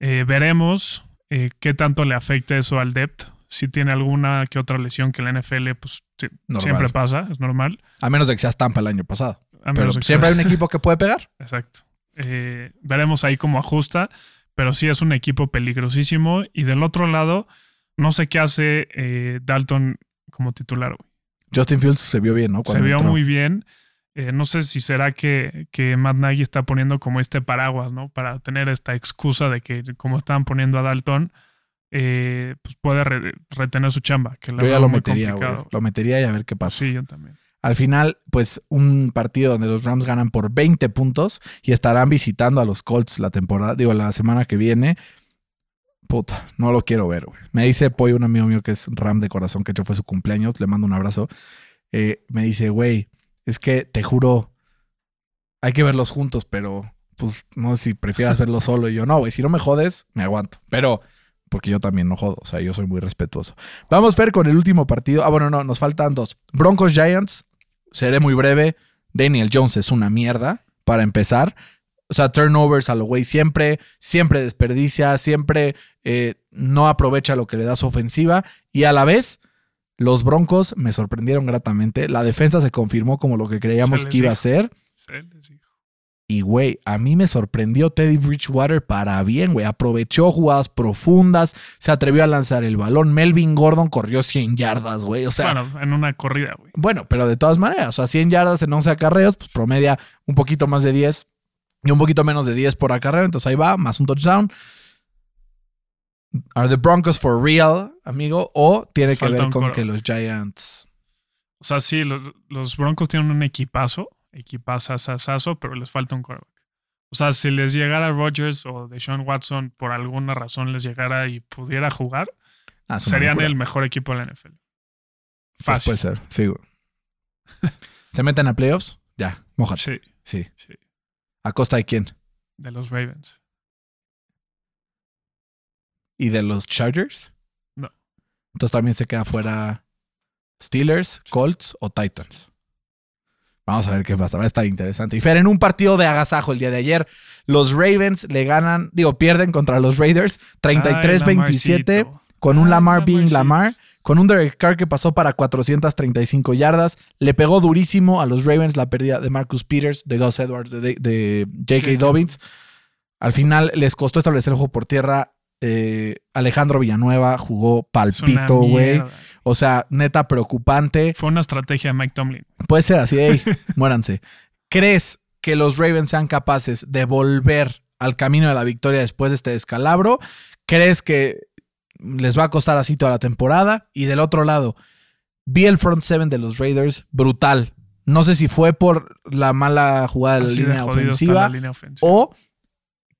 Eh, veremos eh, qué tanto le afecta eso al depth. Si tiene alguna que otra lesión que la NFL, pues Normal. siempre pasa, es normal. A menos de que seas Tampa el año pasado. A Pero menos siempre hay sea- un equipo que puede pegar. Exacto. Eh, veremos ahí cómo ajusta, pero sí es un equipo peligrosísimo. Y del otro lado, no sé qué hace eh, Dalton como titular. güey. Justin Fields se vio bien, ¿no? Se vio entró. muy bien. Eh, no sé si será que, que Matt Nagy está poniendo como este paraguas, ¿no? Para tener esta excusa de que, como estaban poniendo a Dalton, eh, pues puede re- retener su chamba. Que la Yo ya lo metería, güey. Lo metería y a ver qué pasa. Sí, yo también. Al final, pues un partido donde los Rams ganan por 20 puntos y estarán visitando a los Colts la temporada, digo, la semana que viene. Puta, no lo quiero ver, güey. Me dice Pollo, un amigo mío que es Ram de corazón, que hecho fue su cumpleaños, le mando un abrazo. Eh, me dice, güey, es que te juro, hay que verlos juntos, pero pues no sé si prefieras verlos solo. Y yo, no, güey, si no me jodes, me aguanto. Pero, porque yo también no jodo, o sea, yo soy muy respetuoso. Vamos, Fer, con el último partido. Ah, bueno, no, nos faltan dos. Broncos Giants, seré muy breve. Daniel Jones es una mierda, para empezar. O sea, turnovers a lo güey siempre, siempre desperdicia, siempre eh, no aprovecha lo que le da su ofensiva. Y a la vez, los Broncos me sorprendieron gratamente. La defensa se confirmó como lo que creíamos que iba a ser. Y, güey, a mí me sorprendió Teddy Bridgewater para bien, güey. Aprovechó jugadas profundas, se atrevió a lanzar el balón. Melvin Gordon corrió 100 yardas, güey. O sea, bueno, en una corrida, güey. bueno, pero de todas maneras, o sea, 100 yardas en 11 acarreos, pues promedia un poquito más de 10 y un poquito menos de 10 por acarreo. Entonces ahí va, más un touchdown. ¿Are the Broncos for real, amigo? ¿O tiene que ver con que los Giants... O sea, sí, los, los Broncos tienen un equipazo, equipazazazazo, pero les falta un quarterback. O sea, si les llegara Rodgers o Deshaun Watson por alguna razón les llegara y pudiera jugar, Ah, serían el mejor equipo de la NFL. Pues Fácil. puede ser, sí. ¿Se meten a playoffs? Ya, mójate. Sí, Sí. sí, ¿A costa de quién? de los Ravens. ¿Y de los Chargers? No. Entonces también se queda fuera Steelers, Colts o Titans. Vamos a ver qué pasa. Va a estar interesante. Y Fer, en un partido de agasajo el día de ayer, los Ravens le ganan, digo, pierden contra los Raiders Ay, 33-27 Lamarcito. con un Ay, Lamar being. Lamar, con un Derek Carr que pasó para 435 yardas. Le pegó durísimo a los Ravens la pérdida de Marcus Peters, de Gus Edwards, de, de J.K. J.K. Dobbins. Al final les costó establecer el juego por tierra. Eh, Alejandro Villanueva jugó palpito, güey. O sea, neta preocupante. Fue una estrategia de Mike Tomlin. Puede ser así, ey, muéranse. ¿Crees que los Ravens sean capaces de volver al camino de la victoria después de este descalabro? ¿Crees que les va a costar así toda la temporada? Y del otro lado, vi el front seven de los Raiders brutal. No sé si fue por la mala jugada de la de la línea ofensiva. o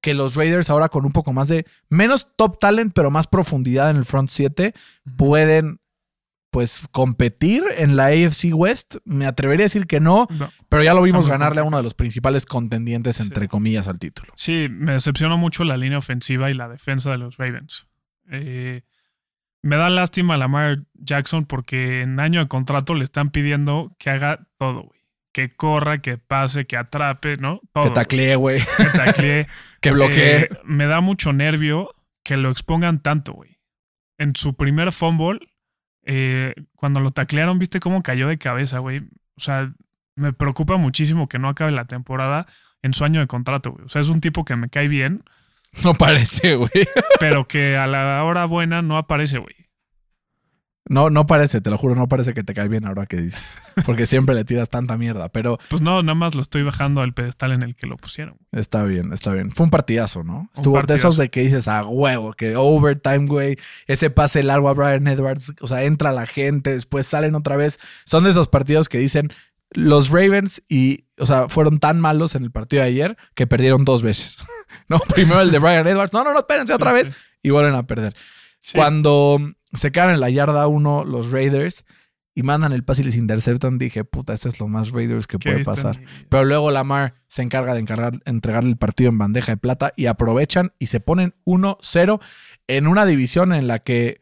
que los Raiders ahora con un poco más de menos top talent, pero más profundidad en el front 7 pueden pues competir en la AFC West. Me atrevería a decir que no, No. pero ya lo vimos ganarle a uno de los principales contendientes, Sí. entre comillas, al título. Sí, me decepcionó mucho la línea ofensiva y la defensa de los Ravens. Eh, me da lástima a Lamar Jackson porque en año de contrato le están pidiendo que haga todo. Que corra, que pase, que atrape, ¿no? Todo. que taclee, güey. Que taclee. que bloquee. Eh, me da mucho nervio que lo expongan tanto, güey. En su primer fumble, eh, cuando lo taclearon, viste cómo cayó de cabeza, güey. O sea, me preocupa muchísimo que no acabe la temporada en su año de contrato, güey. O sea, es un tipo que me cae bien, no parece, güey. pero que a la hora buena no aparece, güey. No, no parece, te lo juro, no parece que te cae bien ahora que dices. Porque siempre le tiras tanta mierda, pero Pues no, nada más lo estoy bajando al pedestal en el que lo pusieron. está bien, está bien. Fue un partidazo, ¿no? Estuvo de esos partidazo. de que dices a huevo, que overtime, güey. Ese pase largo a Brian Edwards, o sea, entra la gente, después salen otra vez. Son de esos partidos que dicen los Ravens y, o sea, fueron tan malos en el partido de ayer que perdieron dos veces. ¿No? Primero el de Brian Edwards. No, no, no, espérense otra vez. Y vuelven a perder. Sí. Cuando se quedan en la yarda uno los Raiders y mandan el pase y les interceptan, dije, puta, eso es lo más Raiders que ¿Qué puede pasar. Pero luego Lamar se encarga de encargar, entregarle el partido en bandeja de plata y aprovechan y se ponen 1-0 en una división en la que,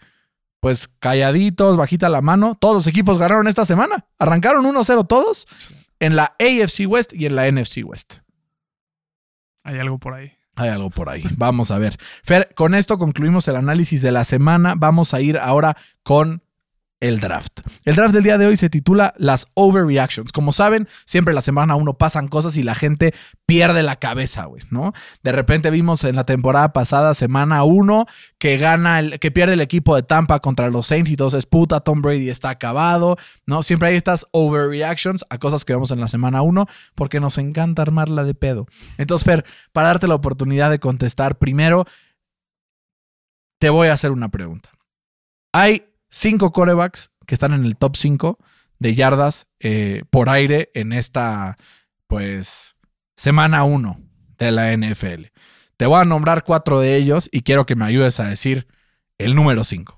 pues calladitos, bajita la mano, todos los equipos ganaron esta semana. Arrancaron 1-0 todos en la AFC West y en la NFC West. Hay algo por ahí. Hay algo por ahí. Vamos a ver. Fer, con esto concluimos el análisis de la semana. Vamos a ir ahora con el draft. El draft del día de hoy se titula Las Overreactions. Como saben, siempre la semana uno pasan cosas y la gente pierde la cabeza, güey, ¿no? De repente vimos en la temporada pasada, semana uno, que gana, el, que pierde el equipo de Tampa contra los Saints y todos es puta, Tom Brady está acabado, ¿no? Siempre hay estas overreactions a cosas que vemos en la semana uno porque nos encanta armarla de pedo. Entonces, Fer, para darte la oportunidad de contestar, primero te voy a hacer una pregunta. Hay cinco corebacks que están en el top 5 de yardas eh, por aire en esta, pues, semana 1 de la NFL. Te voy a nombrar cuatro de ellos y quiero que me ayudes a decir el número 5.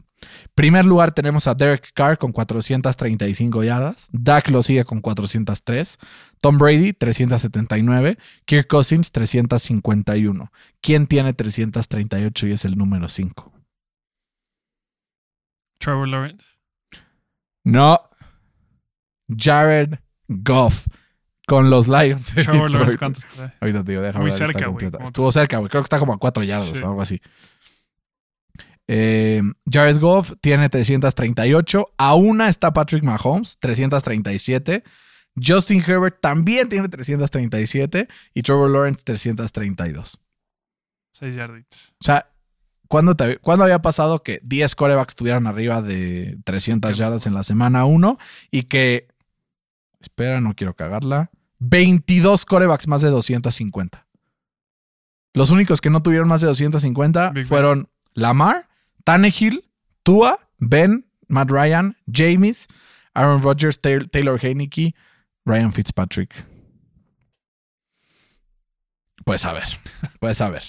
Primer lugar tenemos a Derek Carr con 435 yardas. Dak lo sigue con 403. Tom Brady 379. Kirk Cousins 351. ¿Quién tiene 338 y es el número 5? Trevor Lawrence. No. Jared Goff con los Lions. Trevor Lawrence, ¿cuántos trae? Ahorita te digo, déjame Muy ver cerca, güey, Estuvo cerca, güey. Creo que está como a cuatro yardas Sí. o algo así. Eh, Jared Goff tiene 338. A una está Patrick Mahomes, 337. Justin Herbert también tiene 337. Y Trevor Lawrence, 332. Seis yarditas. O sea, ¿cuándo, te- cuándo había pasado que 10 corebacks estuvieran arriba de 300 yardas en la semana 1 y que, espera, no quiero cagarla, 22 corebacks más de 250? Los únicos que no tuvieron más de 250 Big fueron Lamar, Tannehill, Tua, Ben, Matt Ryan, James, Aaron Rodgers, Taylor, Taylor Heineke, Ryan Fitzpatrick. Pues a ver, pues a ver.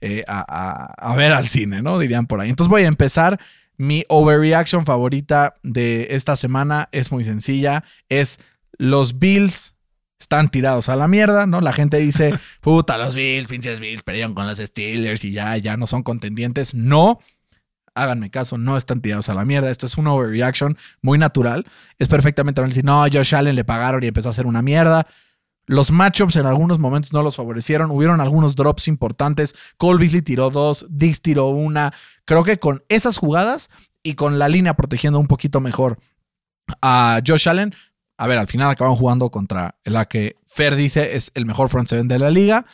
Eh, a, a- ver al cine, ¿no? Dirían por ahí. Entonces voy a empezar. Mi overreaction favorita de esta semana es muy sencilla. Es los Bills están tirados a la mierda, ¿no? La gente dice, puta, los Bills, pinches Bills, perdieron con los Steelers y ya, ya no son contendientes. No, háganme caso, no están tirados a la mierda. Esto es una overreaction muy natural. Es perfectamente normal decir, no, Josh Allen le pagaron y empezó a hacer una mierda. Los matchups en algunos momentos no los favorecieron. Hubieron algunos drops importantes. Cole Beasley tiró dos, Dix tiró una. Creo que con esas jugadas y con la línea protegiendo un poquito mejor a Josh Allen, a ver, al final acaban jugando contra la que Fer dice es el mejor front seven de la liga.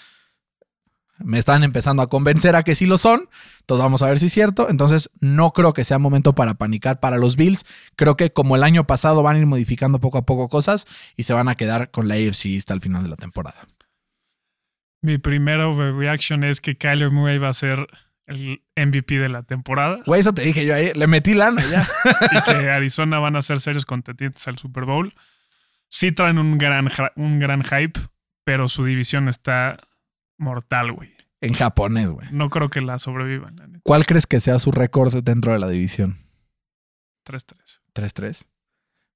Me están empezando a convencer a que sí lo son. Entonces vamos a ver si es cierto. Entonces no creo que sea momento para panicar para los Bills. Creo que como el año pasado van a ir modificando poco a poco cosas y se van a quedar con la AFC hasta el final de la temporada. Mi primera overreaction es que Kyler Murray va a ser el MVP de la temporada. Güey, eso te dije yo ahí. Le metí lana ya. y que Arizona van a ser serios contendientes al Super Bowl. Sí traen un gran, un gran hype, pero su división está mortal, güey. En japonés, güey. No creo que la sobrevivan. La ¿Cuál crees que sea su récord dentro de la división? 3-3. 3-3.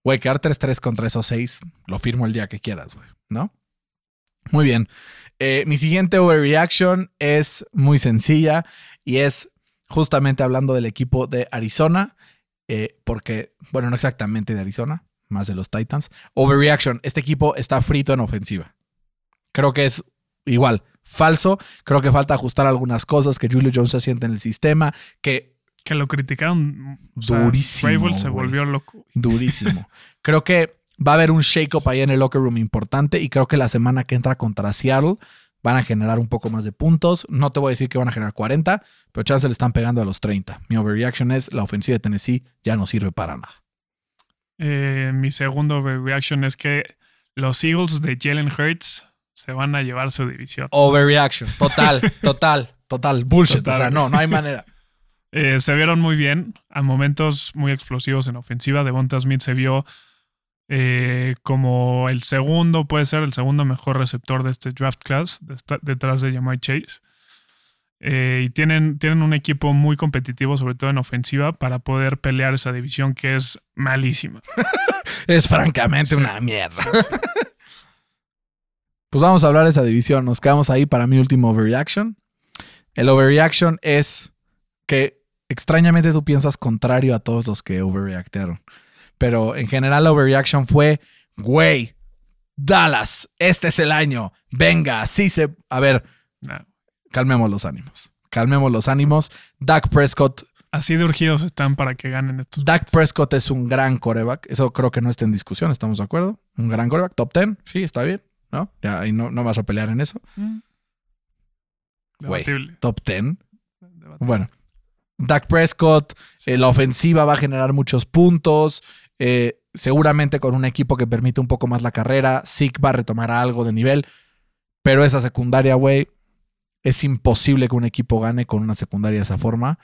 Güey, quedar 3-3 contra esos 6, lo firmo el día que quieras, güey. ¿No? Muy bien. Eh, mi siguiente overreaction es muy sencilla y es justamente hablando del equipo de Arizona, eh, porque, bueno, no exactamente de Arizona, más de los Titans. Overreaction, este equipo está frito en ofensiva. Creo que es igual, falso. Creo que falta ajustar algunas cosas, que Julio Jones se siente en el sistema, que... Que lo criticaron. durísimo. se volvió loco. Durísimo. creo que va a haber un shake-up ahí en el locker room importante y creo que la semana que entra contra Seattle van a generar un poco más de puntos. No te voy a decir que van a generar 40, pero chance le están pegando a los 30. Mi overreaction es la ofensiva de Tennessee ya no sirve para nada. Eh, mi segundo overreaction es que los Eagles de Jalen Hurts se van a llevar su división. Overreaction, total, total, total, bullshit. O sea, no, no hay manera. Eh, se vieron muy bien, a momentos muy explosivos en ofensiva. Devonta Smith se vio eh, como el segundo, puede ser el segundo mejor receptor de este draft class, detrás de Jamar Chase. Eh, y tienen, tienen un equipo muy competitivo, sobre todo en ofensiva, para poder pelear esa división que es malísima. es francamente una mierda. Pues vamos a hablar de esa división. Nos quedamos ahí para mi último overreaction. El overreaction es que extrañamente tú piensas contrario a todos los que overreactaron. Pero en general la overreaction fue, güey, Dallas, este es el año. Venga, así se... A ver, calmemos los ánimos. Calmemos los ánimos. Dak Prescott... Así de urgidos están para que ganen estos. Dak Prescott es un gran coreback. Eso creo que no está en discusión, ¿estamos de acuerdo? Un gran coreback. Top 10, sí, está bien. ¿No? Ya ahí no, no vas a pelear en eso. Mm. Güey, top 10. Bueno, Dak Prescott, eh, la ofensiva va a generar muchos puntos. Eh, seguramente con un equipo que permite un poco más la carrera, Zeke va a retomar algo de nivel, pero esa secundaria, güey, es imposible que un equipo gane con una secundaria de esa forma.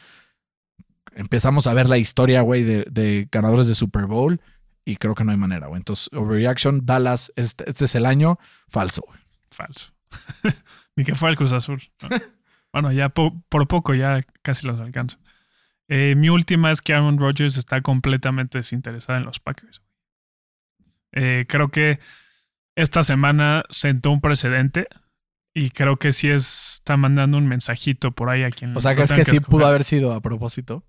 Empezamos a ver la historia, güey, de, ganadores de Super Bowl y creo que no hay manera, güey. Entonces, overreaction, Dallas, este, este es el año, falso, güey. Falso. Ni que fue el Cruz Azul. bueno, ya por poco ya casi los alcanza. Eh, mi última es que Aaron Rodgers está completamente desinteresado en los Packers. Eh, creo que esta semana sentó un precedente y creo que sí está mandando un mensajito por ahí a quien O sea, ¿crees que, sí pudo haber sido a propósito?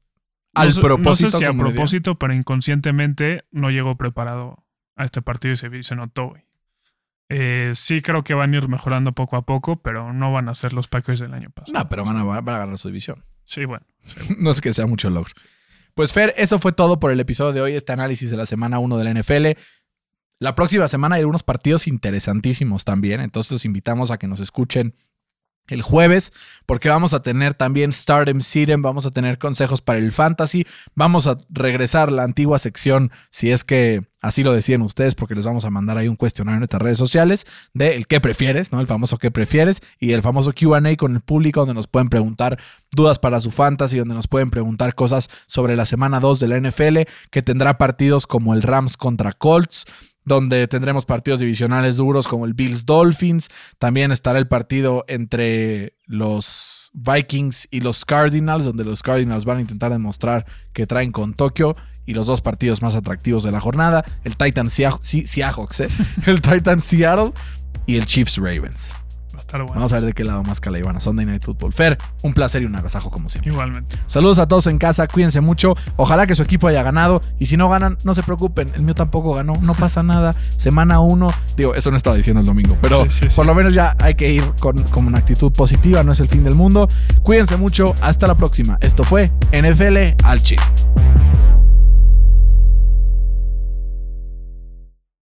Al propósito. No sé si a propósito, pero inconscientemente no llegó preparado a este partido y se, se notó, eh, sí creo que van a ir mejorando poco a poco, pero no van a ser los Packers del año pasado. No, pero van a, van a ganar su división. Sí, bueno. no es que sea mucho logro. Pues Fer, eso fue todo por el episodio de hoy, este análisis de la semana 1 de la NFL. La próxima semana hay unos partidos interesantísimos también, entonces los invitamos a que nos escuchen el jueves, porque vamos a tener también Stardom Siren, vamos a tener consejos para el fantasy, vamos a regresar la antigua sección, si es que así lo decían ustedes, porque les vamos a mandar ahí un cuestionario en nuestras redes sociales de el qué prefieres, ¿no? El famoso qué prefieres y el famoso QA con el público, donde nos pueden preguntar dudas para su fantasy, donde nos pueden preguntar cosas sobre la semana 2 de la NFL, que tendrá partidos como el Rams contra Colts donde tendremos partidos divisionales duros como el Bills Dolphins. También estará el partido entre los Vikings y los Cardinals, donde los Cardinals van a intentar demostrar que traen con Tokio. Y los dos partidos más atractivos de la jornada, el Titan Seahawks, ¿eh? el Titan Seattle y el Chiefs Ravens. Vamos a ver de qué lado más a Sunday Night Football. Fer, un placer y un agasajo como siempre. Igualmente. Saludos a todos en casa, cuídense mucho. Ojalá que su equipo haya ganado. Y si no ganan, no se preocupen. El mío tampoco ganó. No pasa nada. Semana uno. Digo, eso no estaba diciendo el domingo. Pero por lo menos ya hay que ir con, con una actitud positiva. No es el fin del mundo. Cuídense mucho. Hasta la próxima. Esto fue NFL al Chip.